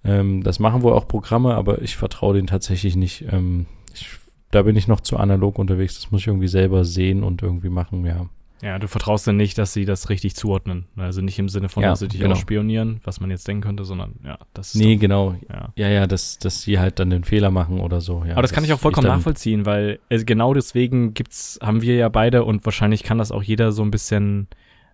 Ja. Ähm, das machen wohl auch Programme, aber ich vertraue denen tatsächlich nicht. Ähm, ich, da bin ich noch zu analog unterwegs. Das muss ich irgendwie selber sehen und irgendwie machen, ja. Ja, du vertraust denn nicht, dass sie das richtig zuordnen. Also nicht im Sinne von, ja, dass sie dich genau. spionieren, was man jetzt denken könnte, sondern ja, das ist. Nee, doch, genau. Ja, ja, ja dass, dass sie halt dann den Fehler machen oder so. Ja, Aber das kann ich auch vollkommen ich nachvollziehen, weil also genau deswegen gibt's, haben wir ja beide und wahrscheinlich kann das auch jeder so ein bisschen,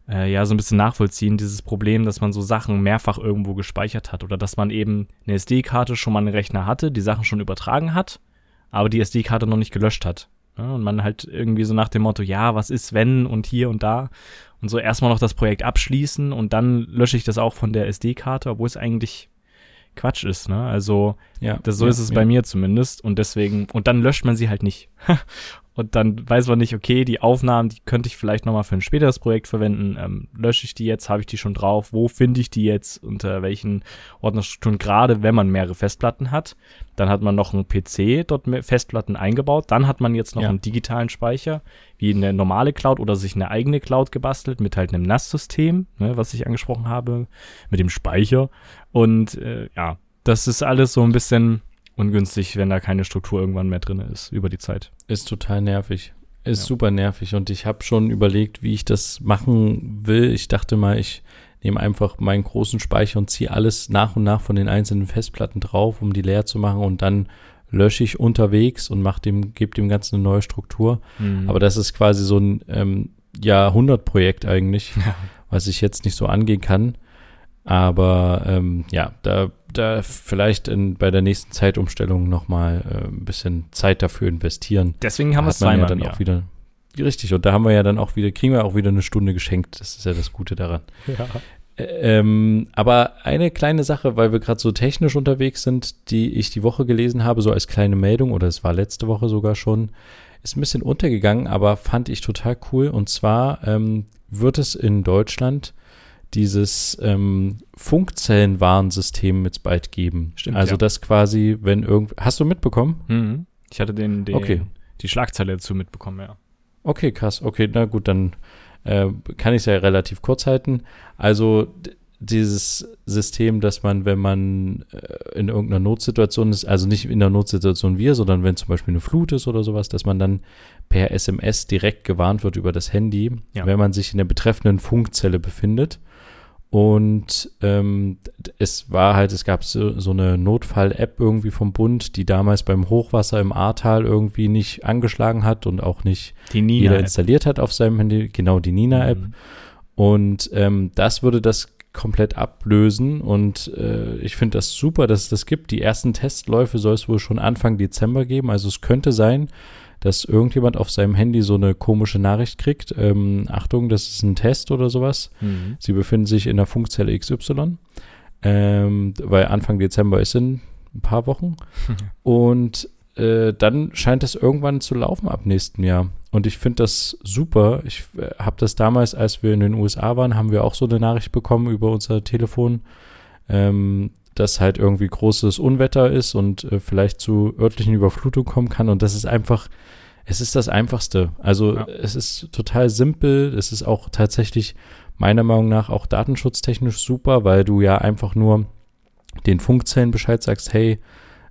äh, ja, so ein bisschen nachvollziehen, dieses Problem, dass man so Sachen mehrfach irgendwo gespeichert hat oder dass man eben eine SD-Karte schon mal einen Rechner hatte, die Sachen schon übertragen hat, aber die SD-Karte noch nicht gelöscht hat. Ne? Und man halt irgendwie so nach dem Motto, ja, was ist wenn und hier und da. Und so erstmal noch das Projekt abschließen und dann lösche ich das auch von der SD-Karte, obwohl es eigentlich Quatsch ist, ne? Also, ja, das, so ja, ist es ja. bei mir zumindest. Und deswegen, und dann löscht man sie halt nicht. und dann weiß man nicht, okay, die Aufnahmen, die könnte ich vielleicht nochmal für ein späteres Projekt verwenden. Ähm, lösche ich die jetzt? Habe ich die schon drauf? Wo finde ich die jetzt? Unter welchen Ordnerstrukturen? Gerade wenn man mehrere Festplatten hat. Dann hat man noch einen PC, dort Festplatten eingebaut. Dann hat man jetzt noch ja. einen digitalen Speicher, wie eine normale Cloud oder sich eine eigene Cloud gebastelt mit halt einem NAS-System, ne, was ich angesprochen habe, mit dem Speicher. Und äh, ja, das ist alles so ein bisschen ungünstig, wenn da keine Struktur irgendwann mehr drin ist über die Zeit. Ist total nervig. Ist ja. super nervig und ich habe schon überlegt, wie ich das machen will. Ich dachte mal, ich nehme einfach meinen großen Speicher und ziehe alles nach und nach von den einzelnen Festplatten drauf, um die leer zu machen und dann lösche ich unterwegs und mach dem, gebe dem Ganzen eine neue Struktur. Mhm. Aber das ist quasi so ein ähm, Jahrhundertprojekt eigentlich, ja. was ich jetzt nicht so angehen kann. Aber ähm, ja, da, da vielleicht in, bei der nächsten Zeitumstellung nochmal äh, ein bisschen Zeit dafür investieren. Deswegen haben wir es zweimal ja dann auch wieder. Richtig, und da haben wir ja dann auch wieder, kriegen wir auch wieder eine Stunde geschenkt. Das ist ja das Gute daran. Ja. Ähm, aber eine kleine Sache, weil wir gerade so technisch unterwegs sind, die ich die Woche gelesen habe, so als kleine Meldung, oder es war letzte Woche sogar schon, ist ein bisschen untergegangen, aber fand ich total cool. Und zwar ähm, wird es in Deutschland dieses ähm, Funkzellenwarnsystem mit bald geben. Stimmt, also ja. das quasi, wenn irgend hast du mitbekommen? Mhm. Ich hatte den, den okay. die Schlagzeile dazu mitbekommen, ja. Okay, krass. Okay, na gut, dann äh, kann ich es ja relativ kurz halten. Also dieses System, dass man, wenn man äh, in irgendeiner Notsituation ist, also nicht in der Notsituation wir, sondern wenn zum Beispiel eine Flut ist oder sowas, dass man dann per SMS direkt gewarnt wird über das Handy, ja. wenn man sich in der betreffenden Funkzelle befindet. Und ähm, es war halt, es gab so, so eine Notfall-App irgendwie vom Bund, die damals beim Hochwasser im Ahrtal irgendwie nicht angeschlagen hat und auch nicht jeder installiert hat auf seinem Handy. Genau, die Nina-App. Mhm. Und ähm, das würde das komplett ablösen und äh, ich finde das super, dass es das gibt. Die ersten Testläufe soll es wohl schon Anfang Dezember geben. Also es könnte sein, dass irgendjemand auf seinem Handy so eine komische Nachricht kriegt. Ähm, Achtung, das ist ein Test oder sowas. Mhm. Sie befinden sich in der Funkzelle XY. Ähm, weil Anfang Dezember ist in ein paar Wochen. Und äh, dann scheint das irgendwann zu laufen ab nächsten Jahr. Und ich finde das super. Ich äh, habe das damals, als wir in den USA waren, haben wir auch so eine Nachricht bekommen über unser Telefon. Ähm, dass halt irgendwie großes Unwetter ist und äh, vielleicht zu örtlichen Überflutungen kommen kann. Und das ist einfach, es ist das Einfachste. Also ja. es ist total simpel. Es ist auch tatsächlich meiner Meinung nach auch datenschutztechnisch super, weil du ja einfach nur den Funkzellen Bescheid sagst, hey,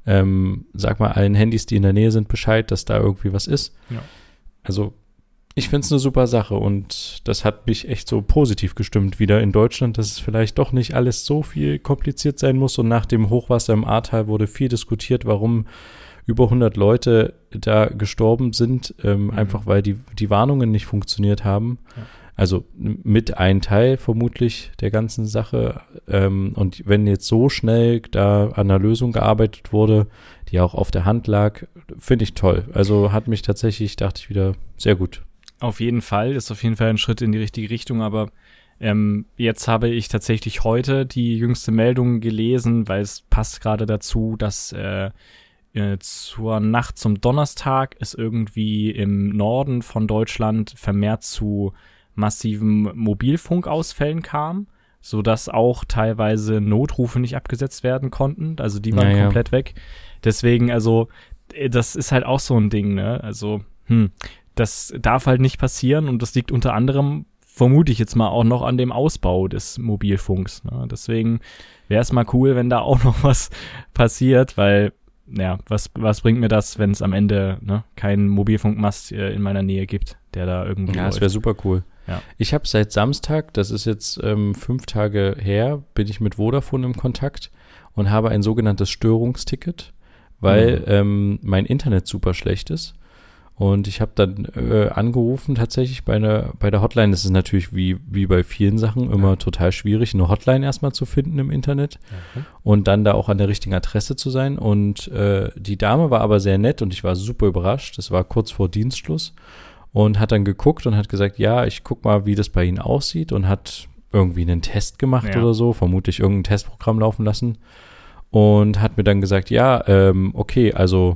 ähm, sag mal allen Handys, die in der Nähe sind, Bescheid, dass da irgendwie was ist. Ja. Also ich finde es eine super Sache und das hat mich echt so positiv gestimmt wieder in Deutschland, dass es vielleicht doch nicht alles so viel kompliziert sein muss. Und nach dem Hochwasser im Ahrtal wurde viel diskutiert, warum über 100 Leute da gestorben sind, ähm, mhm. einfach weil die, die Warnungen nicht funktioniert haben. Ja. Also mit ein Teil vermutlich der ganzen Sache. Ähm, und wenn jetzt so schnell da an einer Lösung gearbeitet wurde, die auch auf der Hand lag, finde ich toll. Also hat mich tatsächlich, dachte ich wieder, sehr gut. Auf jeden Fall, ist auf jeden Fall ein Schritt in die richtige Richtung, aber ähm, jetzt habe ich tatsächlich heute die jüngste Meldung gelesen, weil es passt gerade dazu, dass äh, äh, zur Nacht zum Donnerstag es irgendwie im Norden von Deutschland vermehrt zu massiven Mobilfunkausfällen kam, so dass auch teilweise Notrufe nicht abgesetzt werden konnten. Also die waren naja. komplett weg. Deswegen, also, äh, das ist halt auch so ein Ding, ne? Also, hm, das darf halt nicht passieren und das liegt unter anderem, vermute ich jetzt mal, auch noch an dem Ausbau des Mobilfunks. Ne? Deswegen wäre es mal cool, wenn da auch noch was passiert, weil, ja, was, was bringt mir das, wenn es am Ende ne, keinen Mobilfunkmast äh, in meiner Nähe gibt, der da irgendwie. Ja, das wäre super cool. Ja. Ich habe seit Samstag, das ist jetzt ähm, fünf Tage her, bin ich mit Vodafone im Kontakt und habe ein sogenanntes Störungsticket, weil mhm. ähm, mein Internet super schlecht ist Und ich habe dann äh, angerufen tatsächlich bei, einer, bei der Hotline. Das ist natürlich wie, wie bei vielen Sachen immer ja. total schwierig, eine Hotline erstmal zu finden im Internet okay. und dann da auch an der richtigen Adresse zu sein. Und äh, die Dame war aber sehr nett und ich war super überrascht. Das war kurz vor Dienstschluss und hat dann geguckt und hat gesagt, ja, ich guck mal, wie das bei Ihnen aussieht und hat irgendwie einen Test gemacht ja. oder so, vermutlich irgendein Testprogramm laufen lassen und hat mir dann gesagt, ja, ähm, okay, also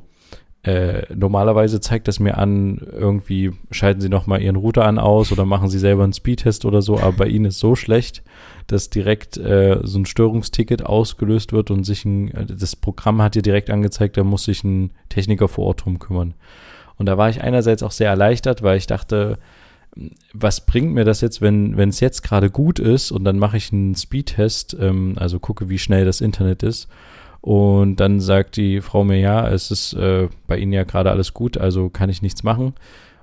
äh, normalerweise zeigt das mir an, irgendwie schalten Sie nochmal Ihren Router an aus oder machen Sie selber einen Speedtest oder so, aber bei Ihnen ist so schlecht, dass direkt äh, so ein Störungsticket ausgelöst wird und sich ein, das Programm hat dir direkt angezeigt, da muss sich ein Techniker vor Ort drum kümmern. Und da war ich einerseits auch sehr erleichtert, weil ich dachte, was bringt mir das jetzt, wenn es jetzt gerade gut ist und dann mache ich einen Speedtest, ähm, also gucke, wie schnell das Internet ist und dann sagt die Frau mir, ja, es ist äh, bei Ihnen ja gerade alles gut, also kann ich nichts machen.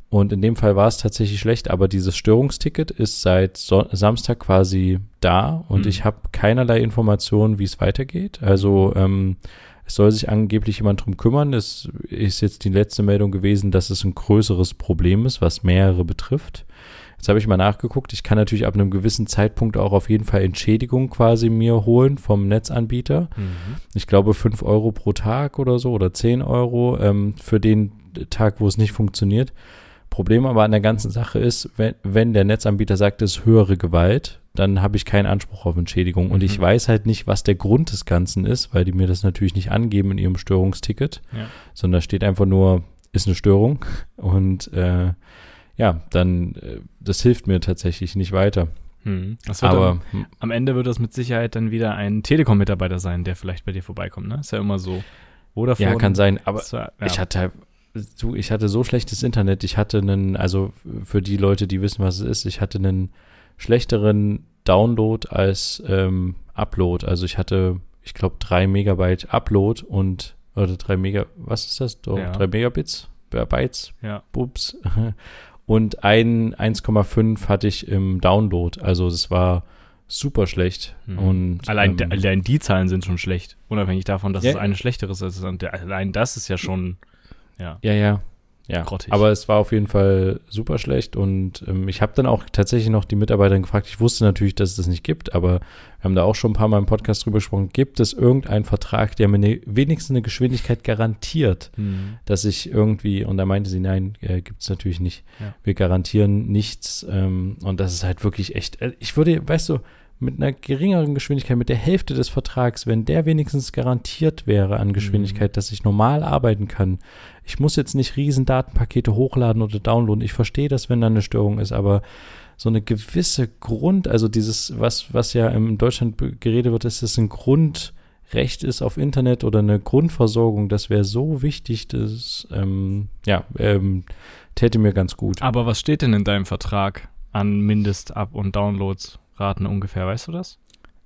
Und in dem Fall war es tatsächlich schlecht, aber dieses Störungsticket ist seit so Samstag quasi da und mhm. ich habe keinerlei Informationen, wie es weitergeht. Also ähm, es soll sich angeblich jemand drum kümmern. Es ist jetzt die letzte Meldung gewesen, dass es ein größeres Problem ist, was mehrere betrifft. Jetzt habe ich mal nachgeguckt. Ich kann natürlich ab einem gewissen Zeitpunkt auch auf jeden Fall Entschädigung quasi mir holen vom Netzanbieter. Mhm. Ich glaube fünf Euro pro Tag oder so oder zehn Euro ähm, für den Tag, wo es nicht funktioniert. Problem aber an der ganzen Sache ist, wenn, wenn der Netzanbieter sagt, es ist höhere Gewalt, dann habe ich keinen Anspruch auf Entschädigung. Und mhm. ich weiß halt nicht, was der Grund des Ganzen ist, weil die mir das natürlich nicht angeben in ihrem Störungsticket, ja. sondern da steht einfach nur, ist eine Störung. Und äh, ja, dann, äh, das hilft mir tatsächlich nicht weiter. Hm. Aber dann, am Ende wird das mit Sicherheit dann wieder ein Telekom-Mitarbeiter sein, der vielleicht bei dir vorbeikommt, ne? Ist ja immer so. Vodafone, ja, kann sein, aber war, ja. ich hatte du, ich hatte so schlechtes Internet, ich hatte einen, also für die Leute, die wissen, was es ist, ich hatte einen schlechteren Download als ähm, Upload. Also ich hatte, ich glaube, drei Megabyte Upload und oder drei Mega, was ist das? Doch, ja. drei Megabits? Bytes? Ja. Bups. und ein 1,5 hatte ich im Download. Also es war super schlecht. Mhm. Und, allein, ähm, allein die Zahlen sind schon schlecht. Unabhängig davon, dass ja. es eine schlechere ist. Allein das ist ja schon, ja. Ja, ja. Ja, Grottig. aber es war auf jeden Fall super schlecht und ähm, ich habe dann auch tatsächlich noch die Mitarbeiterin gefragt. Ich wusste natürlich, dass es das nicht gibt, aber wir haben da auch schon ein paar Mal im Podcast drüber gesprochen. Gibt es irgendeinen Vertrag, der mir ne, wenigstens eine Geschwindigkeit garantiert, mhm. dass ich irgendwie, und da meinte sie, nein, äh, gibt es natürlich nicht. Ja. Wir garantieren nichts ähm, und das ist halt wirklich echt, äh, ich würde, weißt du, mit einer geringeren Geschwindigkeit, mit der Hälfte des Vertrags, wenn der wenigstens garantiert wäre an Geschwindigkeit, mhm. dass ich normal arbeiten kann. Ich muss jetzt nicht riesen Datenpakete hochladen oder downloaden. Ich verstehe das, wenn da eine Störung ist, aber so eine gewisse Grund, also dieses, was, was ja in Deutschland geredet wird, ist es ein Grundrecht ist auf Internet oder eine Grundversorgung, das wäre so wichtig, das, ähm, ja, ähm, täte mir ganz gut. Aber was steht denn in deinem Vertrag an Mindest-Up- und Downloads? Raten ungefähr, weißt du das?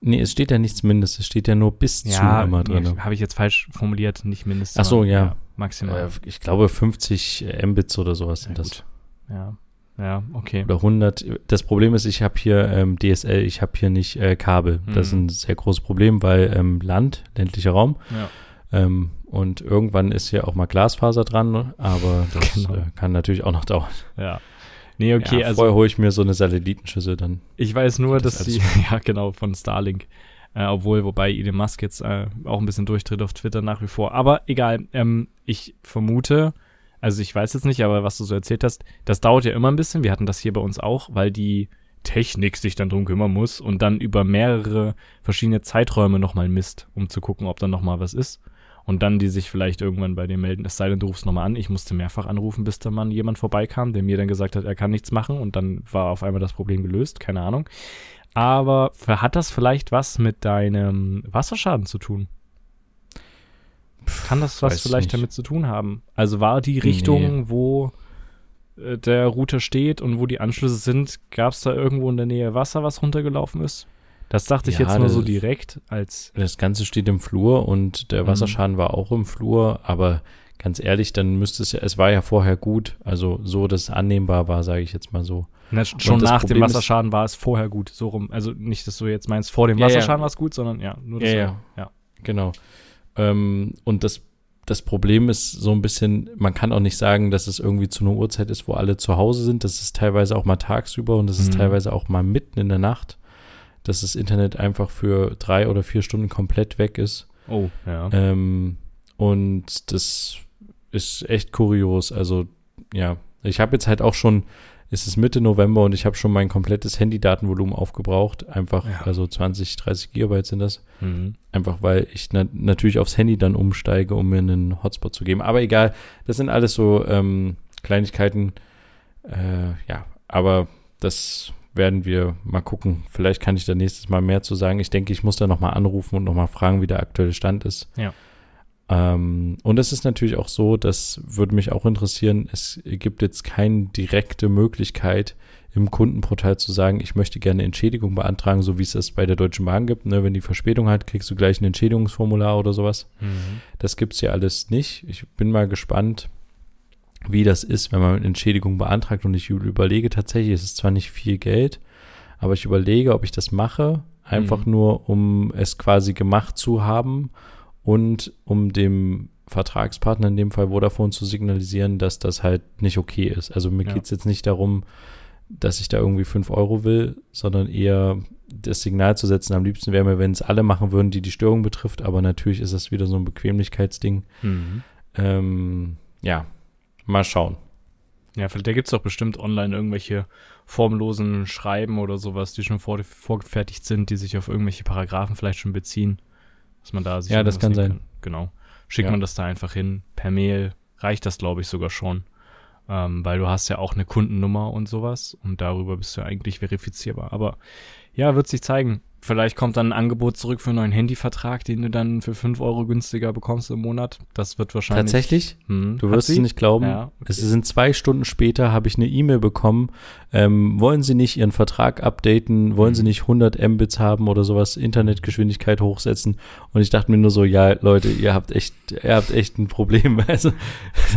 Nee, es steht ja nichts Mindest, es steht ja nur bis ja, zu immer drin. Nee, Habe ich jetzt falsch formuliert, nicht Mindest. Ach so, ja. ja maximal. Äh, ich glaube 50 Mbits oder sowas sind ja, das. Ja, ja, okay. Oder 100. Das Problem ist, ich habe hier ähm, DSL, ich habe hier nicht äh, Kabel. Mhm. Das ist ein sehr großes Problem, weil ähm, Land, ländlicher Raum. Ja. Ähm, und irgendwann ist hier auch mal Glasfaser dran, aber das genau. äh, kann natürlich auch noch dauern. Ja. Nee, okay, ja, also. Vorher hole ich mir so eine Satellitenschüssel dann. Ich weiß nur, dass das die, ja, genau, von Starlink. Äh, obwohl, wobei Elon Musk jetzt äh, auch ein bisschen durchtritt auf Twitter nach wie vor. Aber egal, ähm, ich vermute, also ich weiß jetzt nicht, aber was du so erzählt hast, das dauert ja immer ein bisschen. Wir hatten das hier bei uns auch, weil die Technik sich dann drum kümmern muss und dann über mehrere verschiedene Zeiträume nochmal misst, um zu gucken, ob dann nochmal was ist und dann die sich vielleicht irgendwann bei dir melden. Es sei denn, du rufst nochmal an. Ich musste mehrfach anrufen, bis da mal jemand vorbeikam, der mir dann gesagt hat, er kann nichts machen und dann war auf einmal das Problem gelöst. Keine Ahnung. Aber hat das vielleicht was mit deinem Wasserschaden zu tun? Kann das was vielleicht nicht. damit zu tun haben? Also war die Richtung, nee. wo äh, der Router steht und wo die Anschlüsse sind, gab es da irgendwo in der Nähe Wasser, was runtergelaufen ist? Das dachte ich ja, jetzt nur so direkt als. Das Ganze steht im Flur und der. Wasserschaden mhm. war auch im Flur, aber ganz ehrlich, dann müsste es ja, es war ja vorher gut, also so, dass es annehmbar war, sage ich jetzt mal so. Na, schon nach Problem dem Wasserschaden war es vorher gut, so rum. Also nicht, dass du jetzt meinst, vor dem ja, Wasserschaden ja. war es gut, sondern ja, nur das. Ja, ja. ja. genau. Ähm, und das das Problem ist so ein bisschen, man kann auch nicht sagen, dass es irgendwie zu einer Uhrzeit ist, wo alle zu Hause sind. Das ist teilweise auch mal tagsüber und das ist Mhm. teilweise auch mal mitten in der Nacht, dass das Internet einfach für drei oder vier Stunden komplett weg ist. Oh, ja. Ähm, und das ist echt kurios. Also, ja, ich habe jetzt halt auch schon, es ist Mitte November und ich habe schon mein komplettes Handydatenvolumen aufgebraucht. Einfach, Ja. also 20, 30 Gigabyte sind das. Mhm. Einfach weil ich na natürlich aufs Handy dann umsteige, um mir einen Hotspot zu geben. Aber egal, das sind alles so ähm, Kleinigkeiten. Äh, ja, aber das werden wir mal gucken. Vielleicht kann ich da nächstes Mal mehr zu sagen. Ich denke, ich muss da nochmal anrufen und nochmal fragen, wie der aktuelle Stand ist. Ja. Ähm, und es ist natürlich auch so, das würde mich auch interessieren, es gibt jetzt keine direkte Möglichkeit, im Kundenportal zu sagen, ich möchte gerne Entschädigung beantragen, so wie es das bei der Deutschen Bahn gibt. Ne? Wenn die Verspätung hat, kriegst du gleich ein Entschädigungsformular oder sowas. Mhm. Das gibt's hier alles nicht. Ich bin mal gespannt, wie das ist, wenn man Entschädigung beantragt. Und ich überlege tatsächlich, es ist zwar nicht viel Geld, aber ich überlege, ob ich das mache, einfach Mhm. nur, um es quasi gemacht zu haben und um dem Vertragspartner, in dem Fall Vodafone, zu signalisieren, dass das halt nicht okay ist. Also mir Ja. geht's jetzt nicht darum, dass ich da irgendwie 5 Euro will, sondern eher das Signal zu setzen. Am liebsten wäre mir, wenn es alle machen würden, die die Störung betrifft, aber natürlich ist das wieder so ein Bequemlichkeitsding. Mhm. Ähm, ja, mal schauen. Ja, vielleicht- da gibt's doch bestimmt online irgendwelche formlosen Schreiben oder sowas, die schon vor, vorgefertigt sind, die sich auf irgendwelche Paragraphen vielleicht schon beziehen. Dass man da sich Ja, das kann sein. Genau. Schickt Ja. man das da einfach hin. Per Mail reicht das, glaube ich, sogar schon. Ähm, weil du hast ja auch eine Kundennummer und sowas und darüber bist du eigentlich verifizierbar. Aber ja, wird sich zeigen. Vielleicht kommt dann ein Angebot zurück für einen neuen Handyvertrag, den du dann für 5 Euro günstiger bekommst im Monat. Das wird wahrscheinlich. Tatsächlich? Hm, Du wirst es nicht glauben. Ja, okay. Es sind zwei Stunden später, habe ich eine E-Mail bekommen. Ähm, wollen Sie nicht Ihren Vertrag updaten? Wollen Sie Mhm. nicht 100 Mbits haben oder sowas? Internetgeschwindigkeit hochsetzen? Und ich dachte mir nur so, ja, Leute, ihr habt echt, ihr habt echt ein Problem. Also,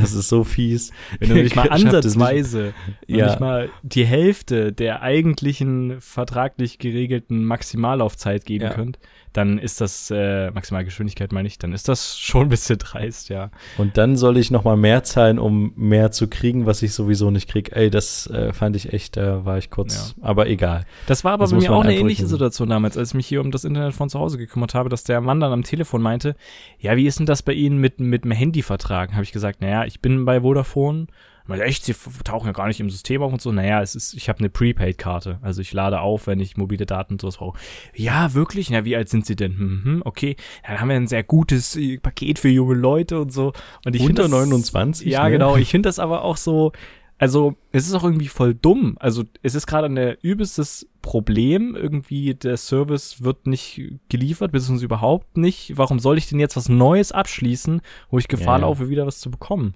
das ist so fies. Wenn du nicht mal nicht. ansatzweise, noch Ja. nicht mal die Hälfte der eigentlichen vertraglich geregelten Maximallaufzeit geben Ja. könnt, dann ist das, äh, Maximalgeschwindigkeit meine ich, dann ist das schon ein bisschen dreist, ja. Und dann soll ich noch mal mehr zahlen, um mehr zu kriegen, was ich sowieso nicht krieg. Ey, das äh, fand ich echt, da war ich kurz, aber egal. Das war aber Das bei mir auch eine ähnliche. Situation damals, als ich mich hier um das Internet von zu Hause gekümmert habe, dass der Mann dann am Telefon meinte, ja, wie ist denn das bei Ihnen mit, mit dem Handyvertrag? Habe ich gesagt, naja, ich bin bei Vodafone. Meinte, echt, sie tauchen ja gar nicht im System auf und so. Naja, es ist, ich habe eine Prepaid-Karte. Also ich lade auf, wenn ich mobile Daten und sowas brauche. Ja, wirklich? Na, wie alt sind Sie denn? Hm, hm, okay. Dann haben wir ein sehr gutes äh, Paket für junge Leute und so. Und ich Unter das- 29? ja, ne? genau. Ich finde das aber auch so, also es ist auch irgendwie voll dumm. Also es ist gerade ein übelstes Problem. Irgendwie der Service wird nicht geliefert, beziehungsweise überhaupt nicht. Warum soll ich denn jetzt was Neues abschließen, wo ich Gefahr Ja, ja. laufe, wieder was zu bekommen?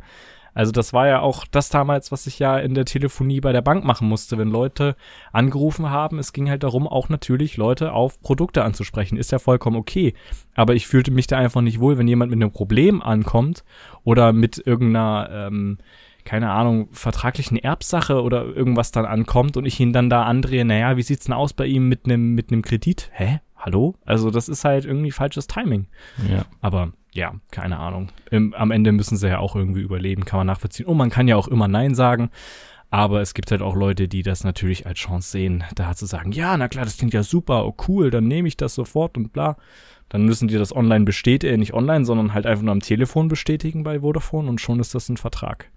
Also das war ja auch das damals, was ich ja in der Telefonie bei der Bank machen musste, wenn Leute angerufen haben. Es ging halt darum, auch natürlich Leute auf Produkte anzusprechen. Ist ja vollkommen okay. Aber ich fühlte mich da einfach nicht wohl, wenn jemand mit einem Problem ankommt oder mit irgendeiner, ähm, keine Ahnung, vertraglichen Erbsache oder irgendwas dann ankommt und ich ihn dann da andrehe, naja, wie sieht's denn aus bei ihm mit einem mit einem Kredit? Hä? Hallo? Also das ist halt irgendwie falsches Timing. Ja. Aber ja, keine Ahnung. Im, am Ende müssen sie ja auch irgendwie überleben, kann man nachvollziehen. Und man kann ja auch immer Nein sagen. Aber es gibt halt auch Leute, die das natürlich als Chance sehen, da zu sagen, ja, na klar, das klingt ja super, oh cool, dann nehme ich das sofort und bla. Dann müssen die das online bestätigen, äh, nicht online, sondern halt einfach nur am Telefon bestätigen bei Vodafone und schon ist das ein Vertrag.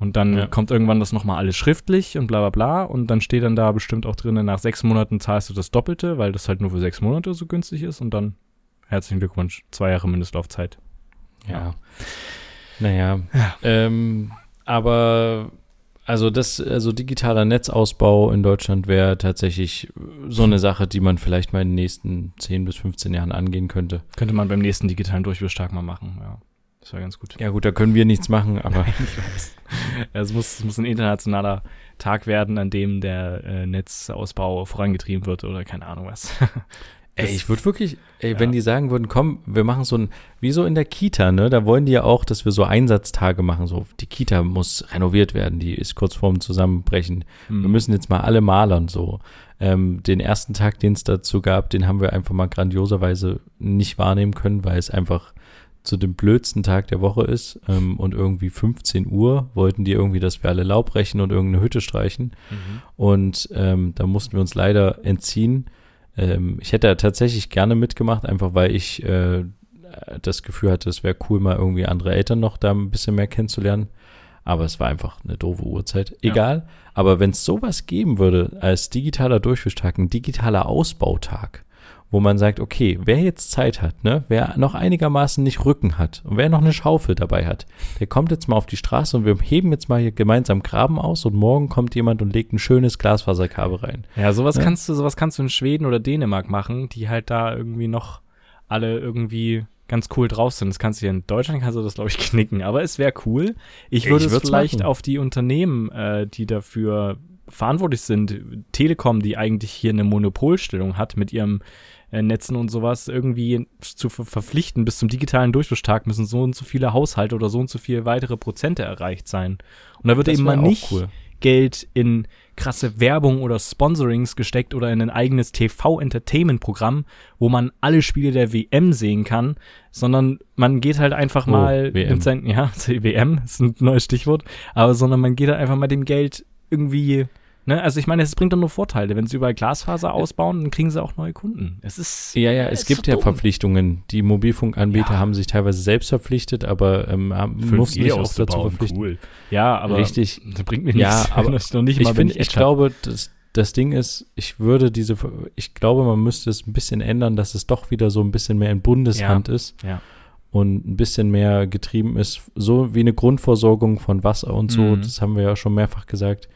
Und dann Ja. kommt irgendwann das nochmal alles schriftlich und bla bla bla. Und dann steht dann da bestimmt auch drinnen, nach sechs Monaten zahlst du das Doppelte, weil das halt nur für sechs Monate so günstig ist. Und dann herzlichen Glückwunsch, zwei Jahre Mindestlaufzeit. Ja. Naja. Ähm, aber also das, also digitaler Netzausbau in Deutschland wäre tatsächlich so eine Sache, die man vielleicht mal in den nächsten 10 bis 15 Jahren angehen könnte. Könnte man beim nächsten digitalen Durchbruch mal machen, ja. Das wäre ganz gut. Ja gut, da können wir nichts machen, aber ich weiß. Es muss, es muss ein internationaler Tag werden, an dem der äh, Netzausbau vorangetrieben wird oder keine Ahnung was. ey, ich würde wirklich, ey, Ja. wenn die sagen würden, komm, wir machen so ein, wie so in der Kita, ne, da wollen die ja auch, dass wir so Einsatztage machen, so, die Kita muss renoviert werden, die ist kurz vorm Zusammenbrechen. Hm. Wir müssen jetzt mal alle malern so. Ähm, den ersten Tag, den es dazu gab, den haben wir einfach mal grandioserweise nicht wahrnehmen können, weil es einfach zu dem blödsten Tag der Woche ist ähm, und irgendwie 15 Uhr wollten die irgendwie, dass wir alle Laub brechen und irgendeine Hütte streichen. Mhm. Und ähm, da mussten wir uns leider entziehen. Ähm, ich hätte tatsächlich gerne mitgemacht, einfach weil ich äh, das Gefühl hatte, es wäre cool, mal irgendwie andere Eltern noch da ein bisschen mehr kennenzulernen. Aber es war einfach eine doofe Uhrzeit. Egal. Ja. Aber wenn es sowas geben würde als digitaler Durchwischtag, ein digitaler Ausbautag, wo man sagt, okay, wer jetzt Zeit hat, ne, wer noch einigermaßen nicht Rücken hat und wer noch eine Schaufel dabei hat, der kommt jetzt mal auf die Straße und wir heben jetzt mal hier gemeinsam Graben aus und morgen kommt jemand und legt ein schönes Glasfaserkabel rein. Ja, sowas ne? kannst du, sowas kannst du in Schweden oder Dänemark machen, die halt da irgendwie noch alle irgendwie ganz cool drauf sind. Das kannst du hier in Deutschland, kannst du das, glaube ich, knicken. Aber es wäre cool. Ich würde es vielleicht machen. auf die Unternehmen, äh, die dafür verantwortlich sind, Telekom, die eigentlich hier eine Monopolstellung hat mit ihrem Netzen und sowas, irgendwie zu ver verpflichten. Bis zum digitalen Durchschlusstag müssen so und so viele Haushalte oder so und so viele weitere Prozente erreicht sein. Und da wird das eben mal nicht cool. Geld in krasse Werbung oder Sponsorings gesteckt oder in ein eigenes TV-Entertainment-Programm, wo man alle Spiele der WM sehen kann, sondern man geht halt einfach oh, mal WM. mit sein, ja, WM ist ein neues Stichwort, aber sondern man geht halt einfach mal dem Geld irgendwie Ne? Also ich meine, es bringt doch nur Vorteile. Wenn sie überall Glasfaser ausbauen, dann kriegen sie auch neue Kunden. Es ist ja ja, es gibt so ja dumm. Verpflichtungen. Die Mobilfunkanbieter ja. haben sich teilweise selbst verpflichtet, aber ähm, muss nicht auch dazu verpflichten. Cool. Ja, aber richtig. Das bringt mir nichts. Ja, aber noch nicht mal, ich, find, ich, ich glaube, das, das Ding ist, ich würde diese, ich glaube, man müsste es ein bisschen ändern, dass es doch wieder so ein bisschen mehr in Bundeshand ja. ist. Ja und ein bisschen mehr getrieben ist, so wie eine Grundversorgung von Wasser und so, mhm. das haben wir ja schon mehrfach gesagt,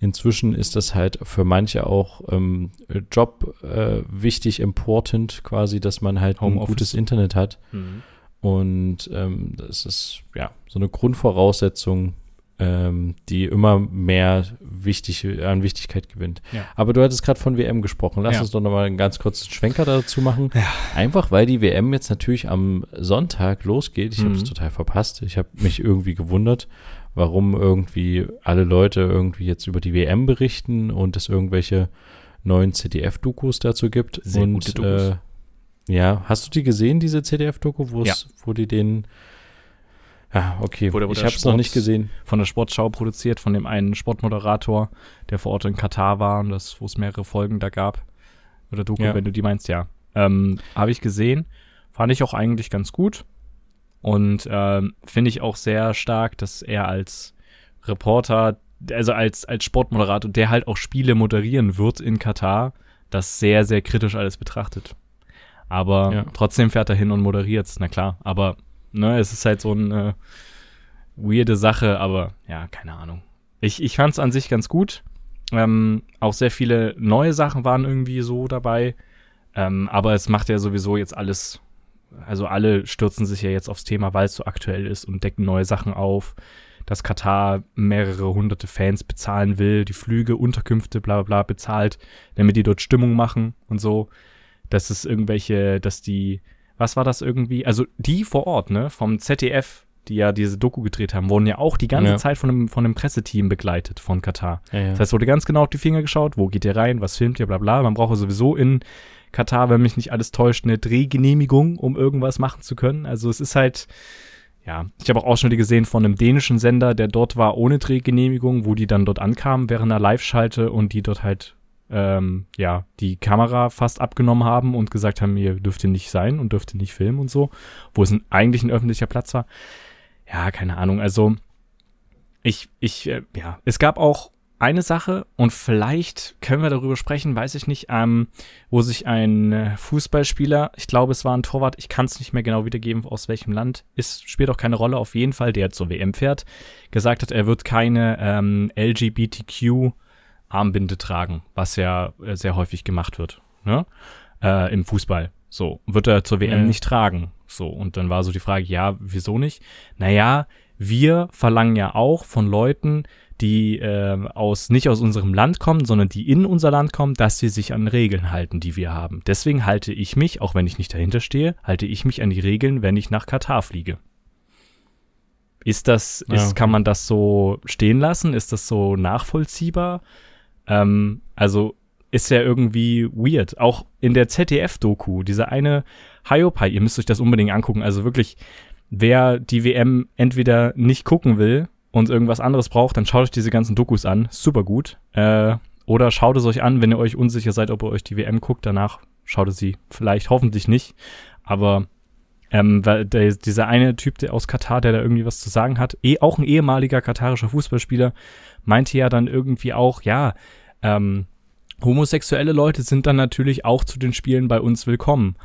Inzwischen ist das halt für manche auch ähm, Job äh, wichtig, important quasi, dass man halt Home ein Office. gutes Internet hat. Mhm. Und ähm, das ist ja so eine Grundvoraussetzung, ähm, die immer mehr wichtig, an Wichtigkeit gewinnt. Ja. Aber du hattest gerade von WM gesprochen. Lass ja. uns doch nochmal einen ganz kurzen Schwenker dazu machen. Ja. Einfach weil die WM jetzt natürlich am Sonntag losgeht. Ich mhm. habe es total verpasst. Ich habe mich irgendwie gewundert warum irgendwie alle Leute irgendwie jetzt über die WM berichten und es irgendwelche neuen CDF-Dokus dazu gibt. Sehr und, gute Dokus. Äh, ja, hast du die gesehen, diese CDF-Doku, ja. wo die den Ah, okay. Wurde, wurde ich habe es noch nicht gesehen. Von der Sportschau produziert, von dem einen Sportmoderator, der vor Ort in Katar war und das, wo es mehrere Folgen da gab. Oder Doku, ja. wenn du die meinst, ja. Ähm, habe ich gesehen. Fand ich auch eigentlich ganz gut. Und ähm, finde ich auch sehr stark, dass er als Reporter, also als, als Sportmoderator, der halt auch Spiele moderieren wird in Katar, das sehr, sehr kritisch alles betrachtet. Aber ja. trotzdem fährt er hin und moderiert na klar. Aber ne, es ist halt so eine weirde Sache, aber ja, keine Ahnung. Ich, ich fand es an sich ganz gut. Ähm, auch sehr viele neue Sachen waren irgendwie so dabei. Ähm, aber es macht ja sowieso jetzt alles also alle stürzen sich ja jetzt aufs Thema, weil es so aktuell ist und decken neue Sachen auf, dass Katar mehrere hunderte Fans bezahlen will, die Flüge, Unterkünfte, bla bla bla bezahlt, damit die dort Stimmung machen und so. Dass es irgendwelche, dass die, was war das irgendwie? Also die vor Ort, ne, vom ZDF, die ja diese Doku gedreht haben, wurden ja auch die ganze ja. Zeit von einem, von einem Presseteam begleitet von Katar. Ja, ja. Das heißt, wurde ganz genau auf die Finger geschaut, wo geht ihr rein, was filmt ihr, bla bla. Man braucht ja sowieso in Katar, wenn mich nicht alles täuscht, eine Drehgenehmigung, um irgendwas machen zu können. Also es ist halt, ja, ich habe auch Ausschnitte gesehen von einem dänischen Sender, der dort war ohne Drehgenehmigung, wo die dann dort ankamen während einer Live-Schalte und die dort halt, ähm, ja, die Kamera fast abgenommen haben und gesagt haben, ihr dürft hier nicht sein und dürft hier nicht filmen und so, wo es ein, eigentlich ein öffentlicher Platz war. Ja, keine Ahnung. Also ich, ich, äh, ja, es gab auch eine Sache und vielleicht können wir darüber sprechen, weiß ich nicht, ähm, wo sich ein äh, Fußballspieler, ich glaube es war ein Torwart, ich kann es nicht mehr genau wiedergeben, aus welchem Land, ist, spielt auch keine Rolle, auf jeden Fall, der zur WM fährt, gesagt hat, er wird keine ähm, LGBTQ Armbinde tragen, was ja äh, sehr häufig gemacht wird, ne? Äh, im Fußball. So, wird er zur WM ja. nicht tragen. So, und dann war so die Frage, ja, wieso nicht? Naja, wir verlangen ja auch von Leuten, die äh, aus nicht aus unserem Land kommen, sondern die in unser Land kommen, dass sie sich an Regeln halten, die wir haben. Deswegen halte ich mich, auch wenn ich nicht dahinter stehe, halte ich mich an die Regeln, wenn ich nach Katar fliege. Ist das, ist, ja, okay. kann man das so stehen lassen? Ist das so nachvollziehbar? Ähm, also ist ja irgendwie weird. Auch in der ZDF-Doku, diese eine Hyopai, ihr müsst euch das unbedingt angucken. Also wirklich, wer die WM entweder nicht gucken will und irgendwas anderes braucht, dann schaut euch diese ganzen Dokus an. Super gut. Äh, oder schaut es euch an, wenn ihr euch unsicher seid, ob ihr euch die WM guckt. Danach schaut es sie vielleicht, hoffentlich nicht. Aber ähm, weil der, dieser eine Typ der aus Katar, der da irgendwie was zu sagen hat, eh auch ein ehemaliger katarischer Fußballspieler, meinte ja dann irgendwie auch, ja, ähm, homosexuelle Leute sind dann natürlich auch zu den Spielen bei uns willkommen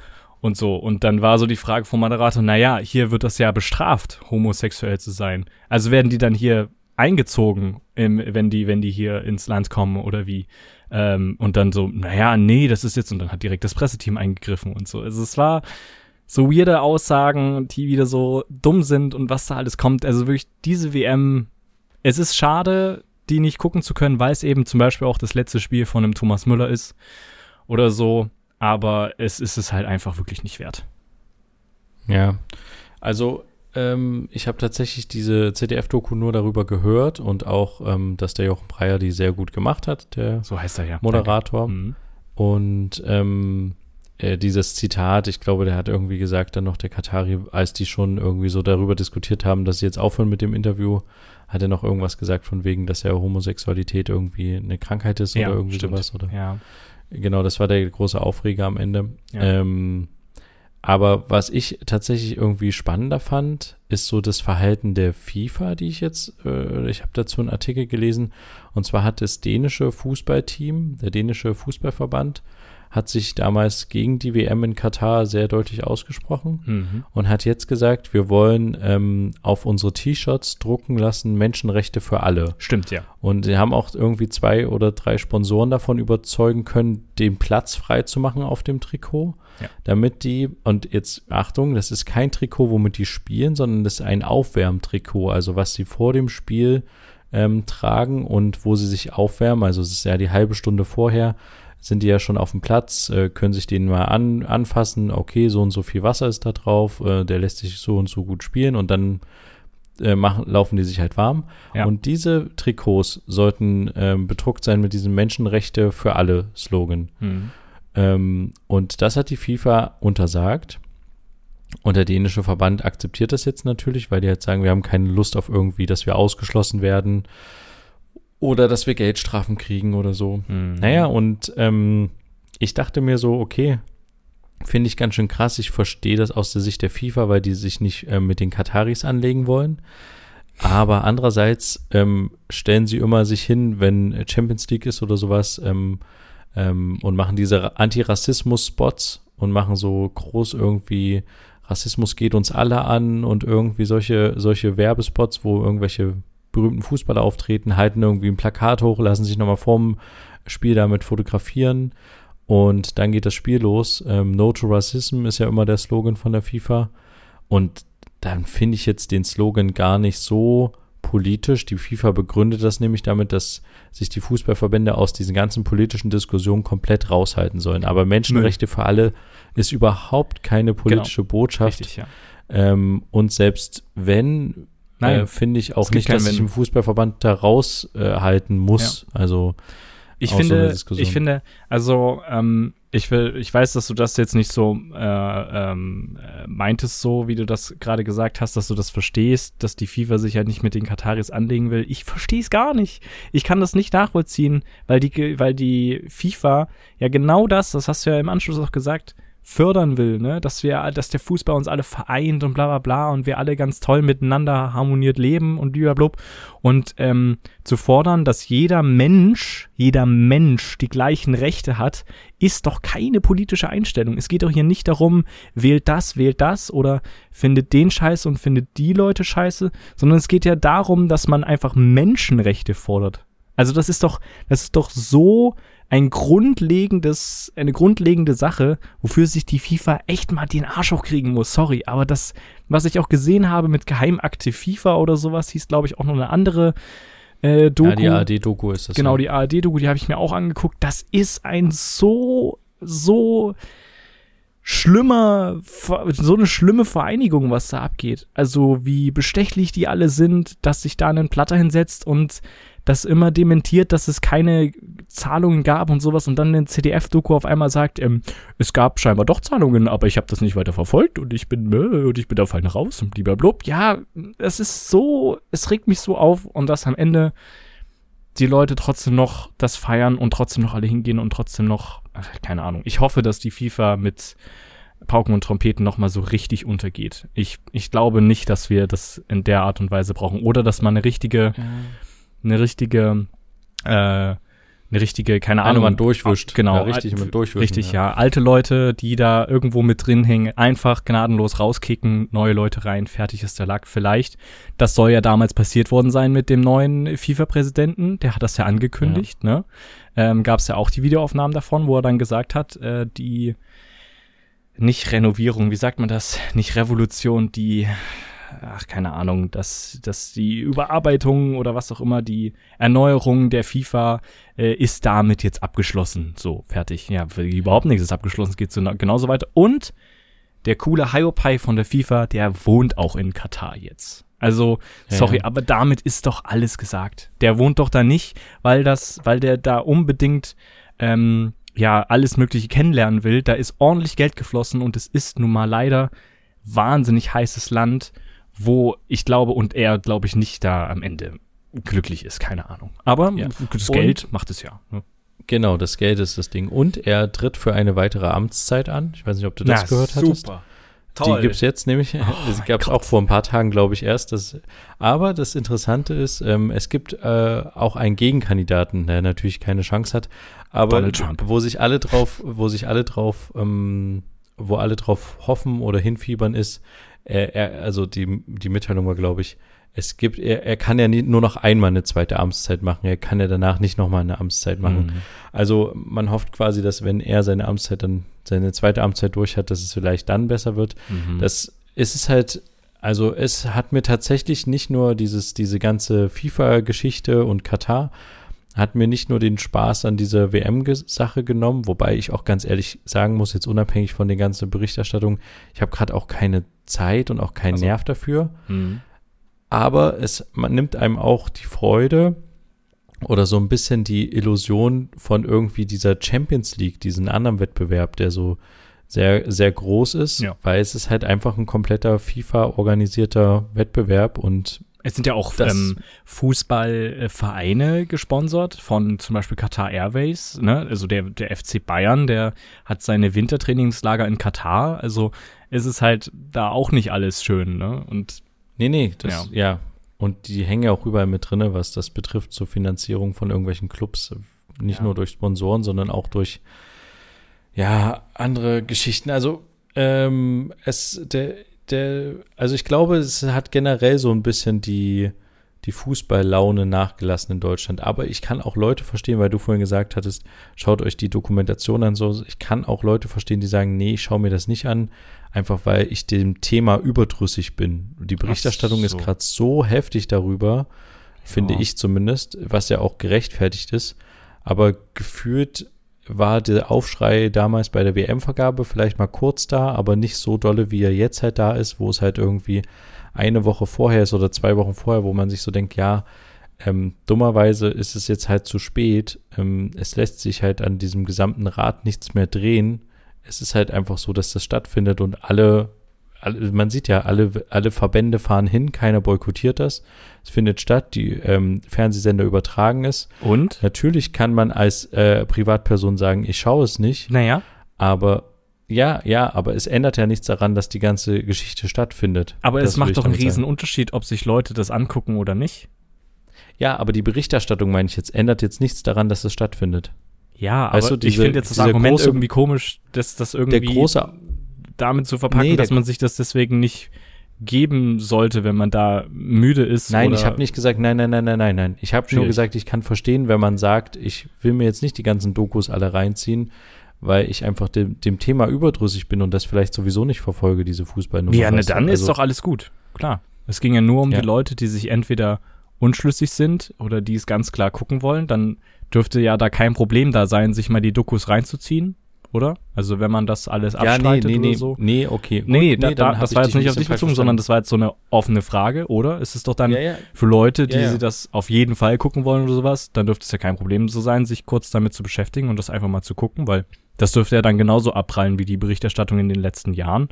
und so. Und dann war so die Frage vom Moderator, naja, hier wird das ja bestraft, homosexuell zu sein. Also werden die dann hier eingezogen, wenn die, wenn die hier ins Land kommen oder wie? Ähm, und dann so, naja, nee, das ist jetzt, und dann hat direkt das Presseteam eingegriffen und so. Also es war so weirde Aussagen, die wieder so dumm sind und was da alles kommt. Also wirklich diese WM, es ist schade, die nicht gucken zu können, weil es eben zum Beispiel auch das letzte Spiel von einem Thomas Müller ist oder so. Aber es ist es halt einfach wirklich nicht wert. Ja, also ähm, ich habe tatsächlich diese ZDF-Doku nur darüber gehört und auch, ähm, dass der Jochen Breyer die sehr gut gemacht hat, der so heißt er ja. Moderator. Mhm. Und ähm, äh, dieses Zitat, ich glaube, der hat irgendwie gesagt, dann noch der Katari, als die schon irgendwie so darüber diskutiert haben, dass sie jetzt aufhören mit dem Interview, hat er noch irgendwas gesagt von wegen, dass ja Homosexualität irgendwie eine Krankheit ist ja, oder irgendwie stimmt. sowas, oder? Ja. Genau, das war der große Aufreger am Ende. Ja. Ähm, aber was ich tatsächlich irgendwie spannender fand, ist so das Verhalten der FIFA, die ich jetzt, äh, ich habe dazu einen Artikel gelesen, und zwar hat das dänische Fußballteam, der dänische Fußballverband, hat sich damals gegen die WM in Katar sehr deutlich ausgesprochen mhm. und hat jetzt gesagt, wir wollen ähm, auf unsere T-Shirts drucken lassen Menschenrechte für alle. Stimmt, ja. Und sie haben auch irgendwie zwei oder drei Sponsoren davon überzeugen können, den Platz frei zu machen auf dem Trikot, ja. damit die, und jetzt Achtung, das ist kein Trikot, womit die spielen, sondern das ist ein Aufwärmtrikot, also was sie vor dem Spiel ähm, tragen und wo sie sich aufwärmen, also es ist ja die halbe Stunde vorher, sind die ja schon auf dem Platz, äh, können sich den mal an, anfassen, okay, so und so viel Wasser ist da drauf, äh, der lässt sich so und so gut spielen und dann äh, machen, laufen die sich halt warm. Ja. Und diese Trikots sollten ähm, bedruckt sein mit diesem Menschenrechte für alle Slogan. Mhm. Ähm, und das hat die FIFA untersagt. Und der dänische Verband akzeptiert das jetzt natürlich, weil die jetzt sagen, wir haben keine Lust auf irgendwie, dass wir ausgeschlossen werden oder dass wir Geldstrafen kriegen oder so. Mhm. Naja, und ähm, ich dachte mir so, okay, finde ich ganz schön krass. Ich verstehe das aus der Sicht der FIFA, weil die sich nicht äh, mit den Kataris anlegen wollen. Aber andererseits ähm, stellen sie immer sich hin, wenn Champions League ist oder sowas ähm, ähm, und machen diese Antirassismus-Spots und machen so groß irgendwie Rassismus geht uns alle an und irgendwie solche, solche Werbespots, wo irgendwelche berühmten Fußballer auftreten, halten irgendwie ein Plakat hoch, lassen sich nochmal vorm Spiel damit fotografieren und dann geht das Spiel los. Ähm, no to Racism ist ja immer der Slogan von der FIFA und dann finde ich jetzt den Slogan gar nicht so politisch. Die FIFA begründet das nämlich damit, dass sich die Fußballverbände aus diesen ganzen politischen Diskussionen komplett raushalten sollen. Aber Menschenrechte für alle ist überhaupt keine politische genau. Botschaft. Richtig, ja. ähm, und selbst wenn Nein, äh, finde ich auch nicht, dass sich im Fußballverband da raushalten äh, muss. Ja. Also ich finde, so ich finde, also ähm, ich will, ich weiß, dass du das jetzt nicht so äh, ähm, äh, meintest, so wie du das gerade gesagt hast, dass du das verstehst, dass die FIFA sich halt nicht mit den Kataris anlegen will. Ich verstehe es gar nicht. Ich kann das nicht nachvollziehen, weil die, weil die FIFA ja genau das, das hast du ja im Anschluss auch gesagt, fördern will, ne? Dass wir, dass der Fußball uns alle vereint und bla bla bla und wir alle ganz toll miteinander harmoniert leben und blablabla. Und ähm, zu fordern, dass jeder Mensch, jeder Mensch die gleichen Rechte hat, ist doch keine politische Einstellung. Es geht doch hier nicht darum, wählt das, wählt das oder findet den Scheiße und findet die Leute Scheiße, sondern es geht ja darum, dass man einfach Menschenrechte fordert. Also das ist doch, das ist doch so ein grundlegendes, eine grundlegende Sache, wofür sich die FIFA echt mal den Arsch hochkriegen muss. Sorry, aber das, was ich auch gesehen habe mit Geheimakte FIFA oder sowas, hieß, glaube ich, auch noch eine andere äh, Doku. Ja, die ARD-Doku ist das. Genau, die ARD-Doku, die habe ich mir auch angeguckt. Das ist ein so, so schlimmer, so eine schlimme Vereinigung, was da abgeht. Also wie bestechlich die alle sind, dass sich da ein Platter hinsetzt und das immer dementiert, dass es keine Zahlungen gab und sowas und dann in CDF-Doku auf einmal sagt, ähm, es gab scheinbar doch Zahlungen, aber ich habe das nicht weiter verfolgt und ich bin äh, und ich bin da fein raus und blablabla. Ja, es ist so, es regt mich so auf und dass am Ende die Leute trotzdem noch das feiern und trotzdem noch alle hingehen und trotzdem noch, ach, keine Ahnung. Ich hoffe, dass die FIFA mit Pauken und Trompeten nochmal so richtig untergeht. Ich, ich glaube nicht, dass wir das in der Art und Weise brauchen. Oder dass man eine richtige, ja. Eine richtige, äh, eine richtige, keine Ahnung. man durchwischt. Genau. Ja, richtig, man durchwischen. Richtig, ja. ja. Alte Leute, die da irgendwo mit drin hängen, einfach gnadenlos rauskicken, neue Leute rein, fertig ist der Lack. Vielleicht. Das soll ja damals passiert worden sein mit dem neuen FIFA-Präsidenten. Der hat das ja angekündigt, ja. ne? Ähm, Gab es ja auch die Videoaufnahmen davon, wo er dann gesagt hat, äh, die nicht Renovierung, wie sagt man das? Nicht Revolution, die ach, keine Ahnung, dass, dass die Überarbeitung oder was auch immer, die Erneuerung der FIFA äh, ist damit jetzt abgeschlossen. So, fertig. Ja, überhaupt nichts ist abgeschlossen, es geht so genauso weiter. Und der coole Hyopai von der FIFA, der wohnt auch in Katar jetzt. Also, sorry, ja. aber damit ist doch alles gesagt. Der wohnt doch da nicht, weil das, weil der da unbedingt ähm, ja alles Mögliche kennenlernen will. Da ist ordentlich Geld geflossen und es ist nun mal leider wahnsinnig heißes Land wo ich glaube und er, glaube ich, nicht da am Ende glücklich ist, keine Ahnung. Aber ja. das und Geld macht es ja. Ne? Genau, das Geld ist das Ding. Und er tritt für eine weitere Amtszeit an. Ich weiß nicht, ob du das Na, gehört super. hattest. Super. Toll. Die gibt es jetzt nämlich. Oh, gab es auch vor ein paar Tagen, glaube ich, erst. Das, aber das Interessante ist, ähm, es gibt äh, auch einen Gegenkandidaten, der natürlich keine Chance hat, aber wo sich alle drauf, wo sich alle drauf, ähm, wo alle drauf hoffen oder hinfiebern, ist, er, er, also die, die Mitteilung war, glaube ich, es gibt, er, er kann ja nie, nur noch einmal eine zweite Amtszeit machen, er kann ja danach nicht nochmal eine Amtszeit machen. Mhm. Also man hofft quasi, dass wenn er seine Amtszeit dann, seine zweite Amtszeit durch hat, dass es vielleicht dann besser wird. Mhm. Das ist es halt, also es hat mir tatsächlich nicht nur dieses, diese ganze FIFA-Geschichte und Katar, hat mir nicht nur den Spaß an dieser WM-Sache genommen, wobei ich auch ganz ehrlich sagen muss, jetzt unabhängig von der ganzen Berichterstattung, ich habe gerade auch keine Zeit und auch keinen also, Nerv dafür. Mh. Aber es man nimmt einem auch die Freude oder so ein bisschen die Illusion von irgendwie dieser Champions League, diesen anderen Wettbewerb, der so sehr, sehr groß ist, ja. weil es ist halt einfach ein kompletter FIFA-organisierter Wettbewerb und es sind ja auch ähm, Fußballvereine gesponsert von zum Beispiel Qatar Airways. Ne? Also der, der FC Bayern, der hat seine Wintertrainingslager in Katar. Also es ist halt da auch nicht alles schön. Ne? Und nee, nee, das, ja. ja. Und die hängen ja auch überall mit drin, was das betrifft zur Finanzierung von irgendwelchen Clubs. Nicht ja. nur durch Sponsoren, sondern auch durch ja andere Geschichten. Also ähm, es der der, also ich glaube, es hat generell so ein bisschen die, die Fußballlaune nachgelassen in Deutschland. Aber ich kann auch Leute verstehen, weil du vorhin gesagt hattest, schaut euch die Dokumentation an. So, ich kann auch Leute verstehen, die sagen, nee, ich schaue mir das nicht an, einfach weil ich dem Thema überdrüssig bin. Die Berichterstattung so. ist gerade so heftig darüber, finde ich zumindest, was ja auch gerechtfertigt ist. Aber gefühlt war der Aufschrei damals bei der WM-Vergabe vielleicht mal kurz da, aber nicht so dolle, wie er jetzt halt da ist, wo es halt irgendwie eine Woche vorher ist oder zwei Wochen vorher, wo man sich so denkt, ja, ähm, dummerweise ist es jetzt halt zu spät. Ähm, es lässt sich halt an diesem gesamten Rad nichts mehr drehen. Es ist halt einfach so, dass das stattfindet und alle man sieht ja, alle, alle Verbände fahren hin, keiner boykottiert das. Es findet statt, die ähm, Fernsehsender übertragen es. Und? Natürlich kann man als äh, Privatperson sagen, ich schaue es nicht. Naja. Aber ja, ja, aber es ändert ja nichts daran, dass die ganze Geschichte stattfindet. Aber das es macht doch einen riesen. Unterschied, ob sich Leute das angucken oder nicht. Ja, aber die Berichterstattung, meine ich jetzt, ändert jetzt nichts daran, dass es stattfindet. Ja, weißt aber du, diese, ich finde jetzt das Argument große, irgendwie komisch, dass das irgendwie der große damit zu verpacken, nee, dass man sich das deswegen nicht geben sollte, wenn man da müde ist. Nein, ich habe nicht gesagt, nein, nein, nein, nein, nein, nein. Ich habe nur gesagt, ich kann verstehen, wenn man sagt, ich will mir jetzt nicht die ganzen Dokus alle reinziehen, weil ich einfach dem, dem Thema überdrüssig bin und das vielleicht sowieso nicht verfolge, diese Fußballnummer. Ja, ne, dann also, ist doch alles gut. Klar. Es ging ja nur um ja. die Leute, die sich entweder unschlüssig sind oder die es ganz klar gucken wollen. Dann dürfte ja da kein Problem da sein, sich mal die Dokus reinzuziehen oder? Also wenn man das alles Ja, nee, nee, oder nee, so. nee, okay. Gut, Nee, nee, da, dann da, das war jetzt nicht auf dich bezogen, sondern das war jetzt so eine offene Frage, oder? Ist es doch dann Ja, ja, für Leute, die sie das auf jeden Fall gucken wollen oder sowas, dann dürfte es ja kein Problem so sein, sich kurz damit zu beschäftigen und das einfach mal zu gucken, weil das dürfte ja dann genauso abprallen wie die Berichterstattung in den letzten Jahren.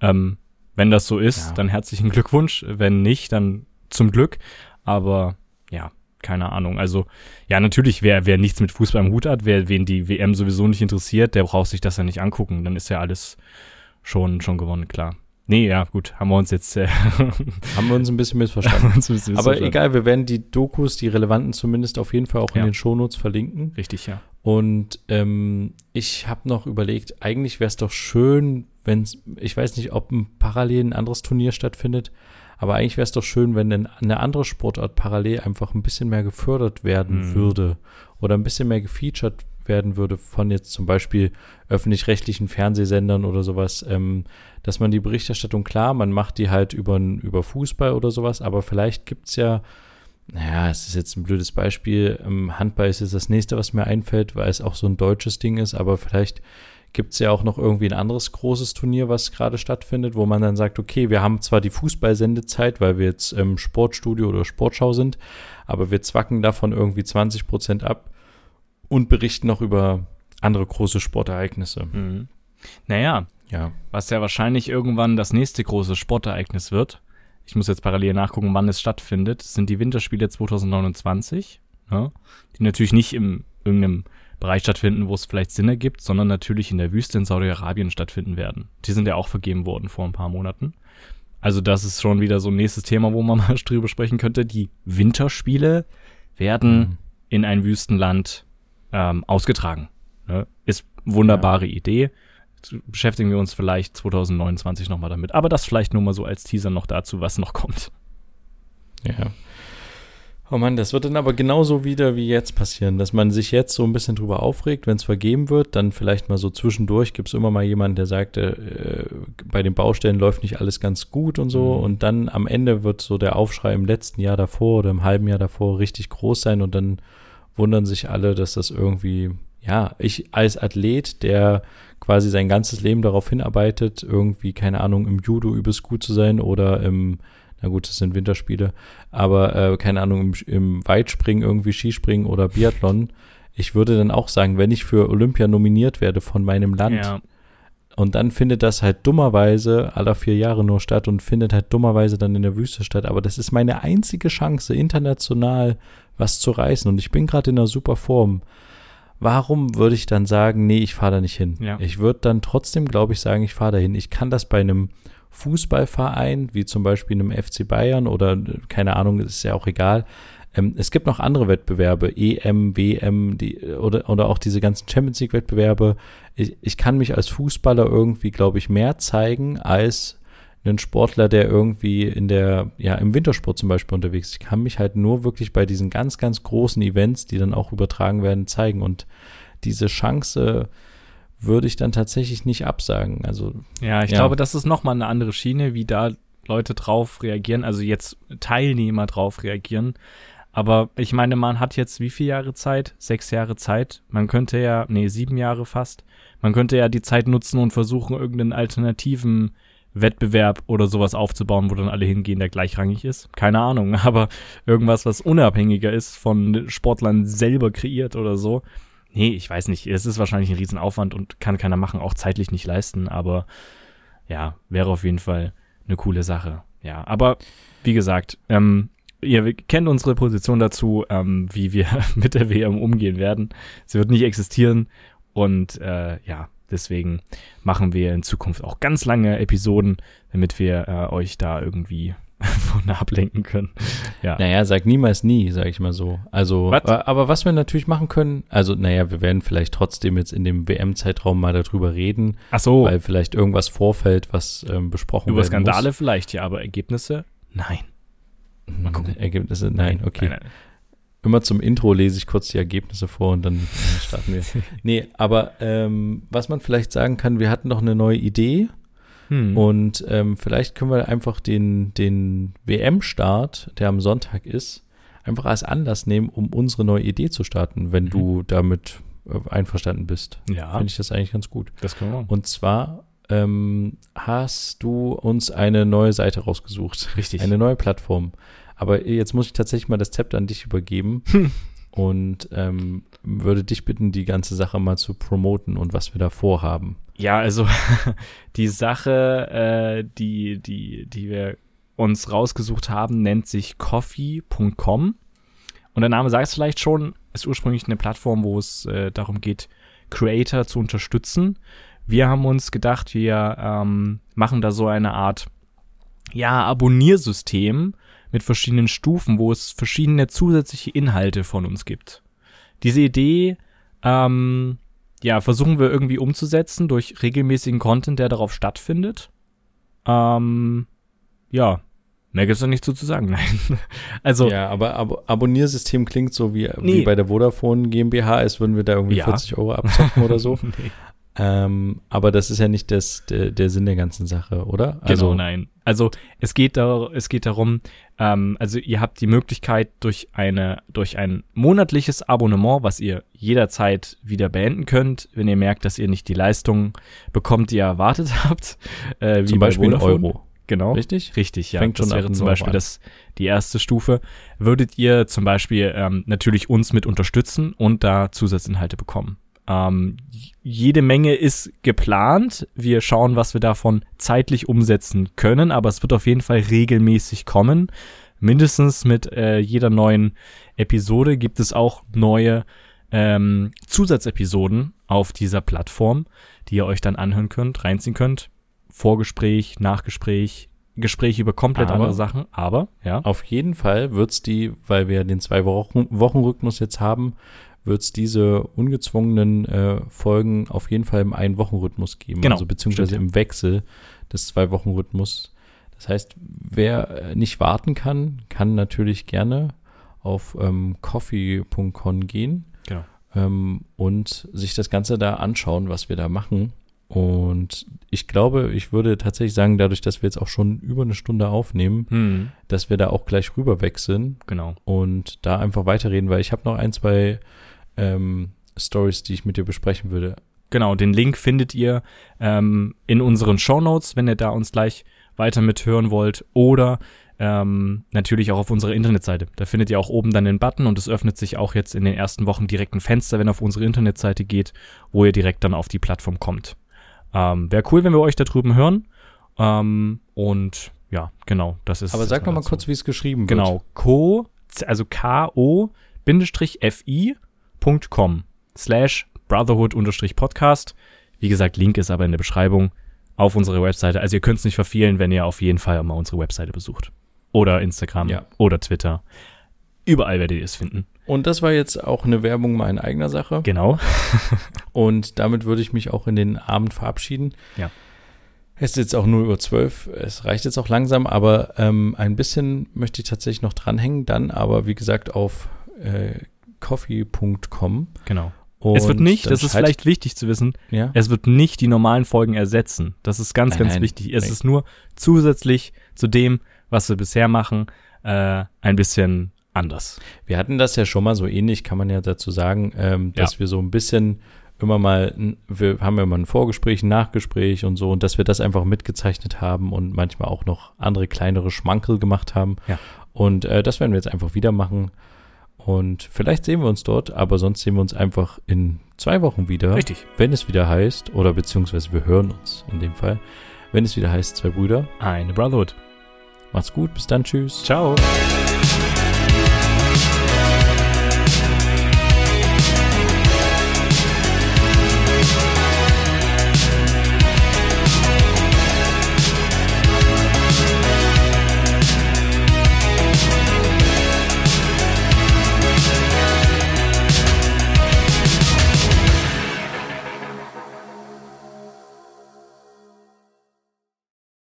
Ähm, wenn das so ist, Ja. dann herzlichen Glückwunsch. Wenn nicht, dann zum Glück. Aber ja, keine Ahnung. Also, ja, natürlich, wer, wer nichts mit Fußball im Hut hat, wer, wen die WM sowieso nicht interessiert, der braucht sich das ja nicht angucken. Dann ist ja alles schon, schon gewonnen, klar. Nee, ja, gut, haben wir uns jetzt, äh, haben wir uns ein bisschen missverstanden. ein bisschen Aber egal, wir werden die Dokus, die relevanten zumindest auf jeden Fall auch in Ja. den Shownotes verlinken. Richtig, ja. Und ähm, ich habe noch überlegt, eigentlich wäre es doch schön, wenn es, ich weiß nicht, ob ein parallel ein anderes Turnier stattfindet, aber eigentlich wäre es doch schön, wenn ein- eine andere Sportart parallel einfach ein bisschen mehr gefördert werden Mhm. würde oder ein bisschen mehr gefeatured werden würde von jetzt zum Beispiel öffentlich-rechtlichen Fernsehsendern oder sowas, ähm, dass man die Berichterstattung klar, man macht die halt über, über Fußball oder sowas, aber vielleicht gibt's ja, naja, es ist jetzt ein blödes Beispiel, Handball ist jetzt das nächste, was mir einfällt, weil es auch so ein deutsches Ding ist, aber vielleicht gibt's ja auch noch irgendwie ein anderes großes Turnier, was gerade stattfindet, wo man dann sagt, okay, wir haben zwar die Fußballsendezeit, weil wir jetzt im Sportstudio oder Sportschau sind, aber wir zwacken davon irgendwie 20 Prozent ab und berichten noch über andere große Sportereignisse. Mhm. Naja, Ja. was ja wahrscheinlich irgendwann das nächste große Sportereignis wird. Ich muss jetzt parallel nachgucken, wann es stattfindet. Sind die Winterspiele 2029, ja, die natürlich nicht im irgendeinem Bereich stattfinden, wo es vielleicht Sinn ergibt, sondern natürlich in der Wüste in Saudi-Arabien stattfinden werden. Die sind ja auch vergeben worden vor ein paar Monaten. Also das ist schon wieder so ein nächstes Thema, wo man mal drüber sprechen könnte. Die Winterspiele werden Mhm. in ein Wüstenland ähm, ausgetragen. Ne? Ist wunderbare Idee. Beschäftigen wir uns vielleicht 2029 nochmal damit. Aber das vielleicht nur mal so als Teaser noch dazu, was noch kommt. Ja. Oh Mann, das wird dann aber genauso wieder wie jetzt passieren, dass man sich jetzt so ein bisschen drüber aufregt, wenn es vergeben wird, dann vielleicht mal so zwischendurch gibt es immer mal jemanden, der sagt, äh, bei den Baustellen läuft nicht alles ganz gut und so Mhm. und dann am Ende wird so der Aufschrei im letzten Jahr davor oder im halben Jahr davor richtig groß sein und dann wundern sich alle, dass das irgendwie, ja, ich als Athlet, der quasi sein ganzes Leben darauf hinarbeitet, irgendwie, keine Ahnung, im Judo übelst gut zu sein oder im, na gut, das sind Winterspiele, aber äh, keine Ahnung, im, im Weitspringen irgendwie Skispringen oder Biathlon. Ich würde dann auch sagen, wenn ich für Olympia nominiert werde von meinem Land Ja, und dann findet das halt dummerweise aller vier Jahre nur statt und findet halt dummerweise dann in der Wüste statt. Aber das ist meine einzige Chance, international was zu reißen und ich bin gerade in einer super Form. Warum würde ich dann sagen, nee, ich fahre da nicht hin? Ja. Ich würde dann trotzdem, glaube ich, sagen, ich fahre da hin. Ich kann das bei einem Fußballverein, wie zum Beispiel einem FC Bayern oder keine Ahnung, ist ja auch egal. Ähm, es gibt noch andere Wettbewerbe, EM, WM, die, oder, oder auch diese ganzen Champions League Wettbewerbe. Ich, ich kann mich als Fußballer irgendwie, glaube ich, mehr zeigen als ein Sportler, der irgendwie in der, ja, im Wintersport zum Beispiel unterwegs ist. Ich kann mich halt nur wirklich bei diesen ganz, ganz großen Events, die dann auch übertragen werden, zeigen. Und diese Chance würde ich dann tatsächlich nicht absagen. Also, ja ich Ja. glaube, das ist nochmal eine andere Schiene, wie da Leute drauf reagieren, also jetzt Teilnehmer drauf reagieren. Aber ich meine, man hat jetzt wie viele Jahre Zeit? Sechs Jahre Zeit. Man könnte ja, nee, sieben Jahre fast. Man könnte ja die Zeit nutzen und versuchen, irgendeinen alternativen Wettbewerb oder sowas aufzubauen, wo dann alle hingehen, der gleichrangig ist. Keine Ahnung, aber irgendwas, was unabhängiger ist, von Sportlern selber kreiert oder so. Nee, ich weiß nicht. Es ist wahrscheinlich ein Riesenaufwand und kann keiner machen, auch zeitlich nicht leisten, aber ja, wäre auf jeden Fall eine coole Sache. Ja, aber wie gesagt, ähm, ihr kennt unsere Position dazu, ähm, wie wir mit der WM umgehen werden. Sie wird nicht existieren und äh, ja, deswegen machen wir in Zukunft auch ganz lange Episoden, damit wir äh, euch da irgendwie von ablenken können. Ja. naja, sag niemals nie, sag ich mal so. Also, Was? aber, aber was wir natürlich machen können, also, naja, wir werden vielleicht trotzdem jetzt in dem WM-Zeitraum mal darüber reden, Ach so, weil vielleicht irgendwas vorfällt, was ähm, besprochen über werden Skandale vielleicht, ja, aber Ergebnisse? Nein. muss. Mal gucken. Ergebnisse, nein, okay. Nein, nein. Immer zum Intro lese ich kurz die Ergebnisse vor und dann starten wir. nee, aber ähm, was man vielleicht sagen kann, wir hatten noch eine neue Idee Hm. und ähm, vielleicht können wir einfach den, den WM-Start, der am Sonntag ist, einfach als Anlass nehmen, um unsere neue Idee zu starten, wenn Mhm. du damit äh, einverstanden bist, Ja, finde ich das eigentlich ganz gut. das können wir. Und zwar ähm, hast du uns eine neue Seite rausgesucht. Richtig. Eine neue Plattform. Aber jetzt muss ich tatsächlich mal das Zepter an dich übergeben und ähm, würde dich bitten, die ganze Sache mal zu promoten und was wir da vorhaben. Ja, also die Sache, äh, die, die, die wir uns rausgesucht haben, nennt sich coffee.com. Und der Name sagt es vielleicht schon, ist ursprünglich eine Plattform, wo es äh, darum geht, Creator zu unterstützen. Wir haben uns gedacht, wir ähm, machen da so eine Art ja, Abonniersystem mit verschiedenen Stufen, wo es verschiedene zusätzliche Inhalte von uns gibt. Diese Idee ähm, ja, versuchen wir irgendwie umzusetzen durch regelmäßigen Content, der darauf stattfindet. Ähm, ja, mehr gibt's da nicht so zu sagen, nein. Also, Ja, aber Ab Abonniersystem klingt so wie, wie Nee. bei der Vodafone GmbH, als würden wir da irgendwie Ja. 40 Euro abzocken oder so. nee. Ähm, aber das ist ja nicht das, der, der Sinn der ganzen Sache, oder? Genau, nein. Also es geht da, es geht darum, ähm, also ihr habt die Möglichkeit durch eine, durch ein monatliches Abonnement, was ihr jederzeit wieder beenden könnt, wenn ihr merkt, dass ihr nicht die Leistung bekommt, die ihr erwartet habt. Äh, wie Zum bei Beispiel Vodafone. Euro. Genau. Richtig? Richtig, ja. Fängt das wäre zum Beispiel das, die erste Stufe. Würdet ihr zum Beispiel ähm, natürlich uns mit unterstützen und da Zusatzinhalte bekommen. Ähm, jede Menge ist geplant. Wir schauen, was wir davon zeitlich umsetzen können, aber es wird auf jeden Fall regelmäßig kommen. Mindestens mit äh, jeder neuen Episode gibt es auch neue ähm, Zusatzepisoden auf dieser Plattform, die ihr euch dann anhören könnt, reinziehen könnt. Vorgespräch, Nachgespräch, Gespräch über komplett Aber- andere Sachen, aber ja. Auf jeden Fall wird's die, weil wir den zwei Wochen Wochenrhythmus jetzt haben, wird's diese ungezwungenen äh, Folgen auf jeden Fall im Ein-Wochen-Rhythmus geben. Genau, Also beziehungsweise stimmt, im Wechsel des Zwei-Wochen-Rhythmus. Das heißt, wer äh, nicht warten kann, kann natürlich gerne auf ähm, coffee.com gehen Genau. ähm, und sich das Ganze da anschauen, was wir da machen. Und ich glaube, ich würde tatsächlich sagen, dadurch, dass wir jetzt auch schon über eine Stunde aufnehmen, Hm, dass wir da auch gleich rüber wechseln genau. und da einfach weiterreden, weil ich habe noch ein, zwei ähm, Stories, die ich mit dir besprechen würde. Genau, den Link findet ihr ähm, in unseren Shownotes, wenn ihr da uns gleich weiter mithören wollt. Oder ähm, natürlich auch auf unserer Internetseite. Da findet ihr auch oben dann den Button und es öffnet sich auch jetzt in den ersten Wochen direkt ein Fenster, wenn ihr auf unsere Internetseite geht, wo ihr direkt dann auf die Plattform kommt. Ähm, Wäre cool, wenn wir euch da drüben hören. Ähm, und ja, genau, das ist. Aber sag noch mal kurz, wie es geschrieben wird. Genau, co, also ko-fi.com slash brotherhood-podcast. Wie gesagt, Link ist aber in der Beschreibung auf unserer Webseite. Also ihr könnt es nicht verfehlen, wenn ihr auf jeden Fall mal unsere Webseite besucht. Oder Instagram Ja. oder Twitter. Überall werdet ihr es finden. Und das war jetzt auch eine Werbung mal in eigener Sache. Genau. Und damit würde ich mich auch in den Abend verabschieden. Ja. Es ist jetzt auch 0 Uhr 12. Es reicht jetzt auch langsam, aber ähm, ein bisschen möchte ich tatsächlich noch dranhängen. Dann aber, wie gesagt, auf äh, coffee.com. Genau. Und es wird nicht, das ist vielleicht wichtig zu wissen, Ja. es wird nicht die normalen Folgen ersetzen. Das ist ganz, Nein, ganz nein, wichtig. Es nee. ist nur zusätzlich zu dem, was wir bisher machen, äh, ein bisschen anders. Wir hatten das ja schon mal so ähnlich, kann man ja dazu sagen, ähm, dass wir so ein bisschen immer mal, wir haben ja immer ein Vorgespräch, ein Nachgespräch und so, und dass wir das einfach mitgezeichnet haben und manchmal auch noch andere kleinere Schmankel gemacht haben. Ja. Und äh, das werden wir jetzt einfach wieder machen. Und vielleicht sehen wir uns dort, aber sonst sehen wir uns einfach in zwei Wochen wieder. Richtig. Wenn es wieder heißt, oder beziehungsweise wir hören uns in dem Fall, wenn es wieder heißt, zwei Brüder. Eine Brotherhood. Macht's gut, bis dann, tschüss. Ciao.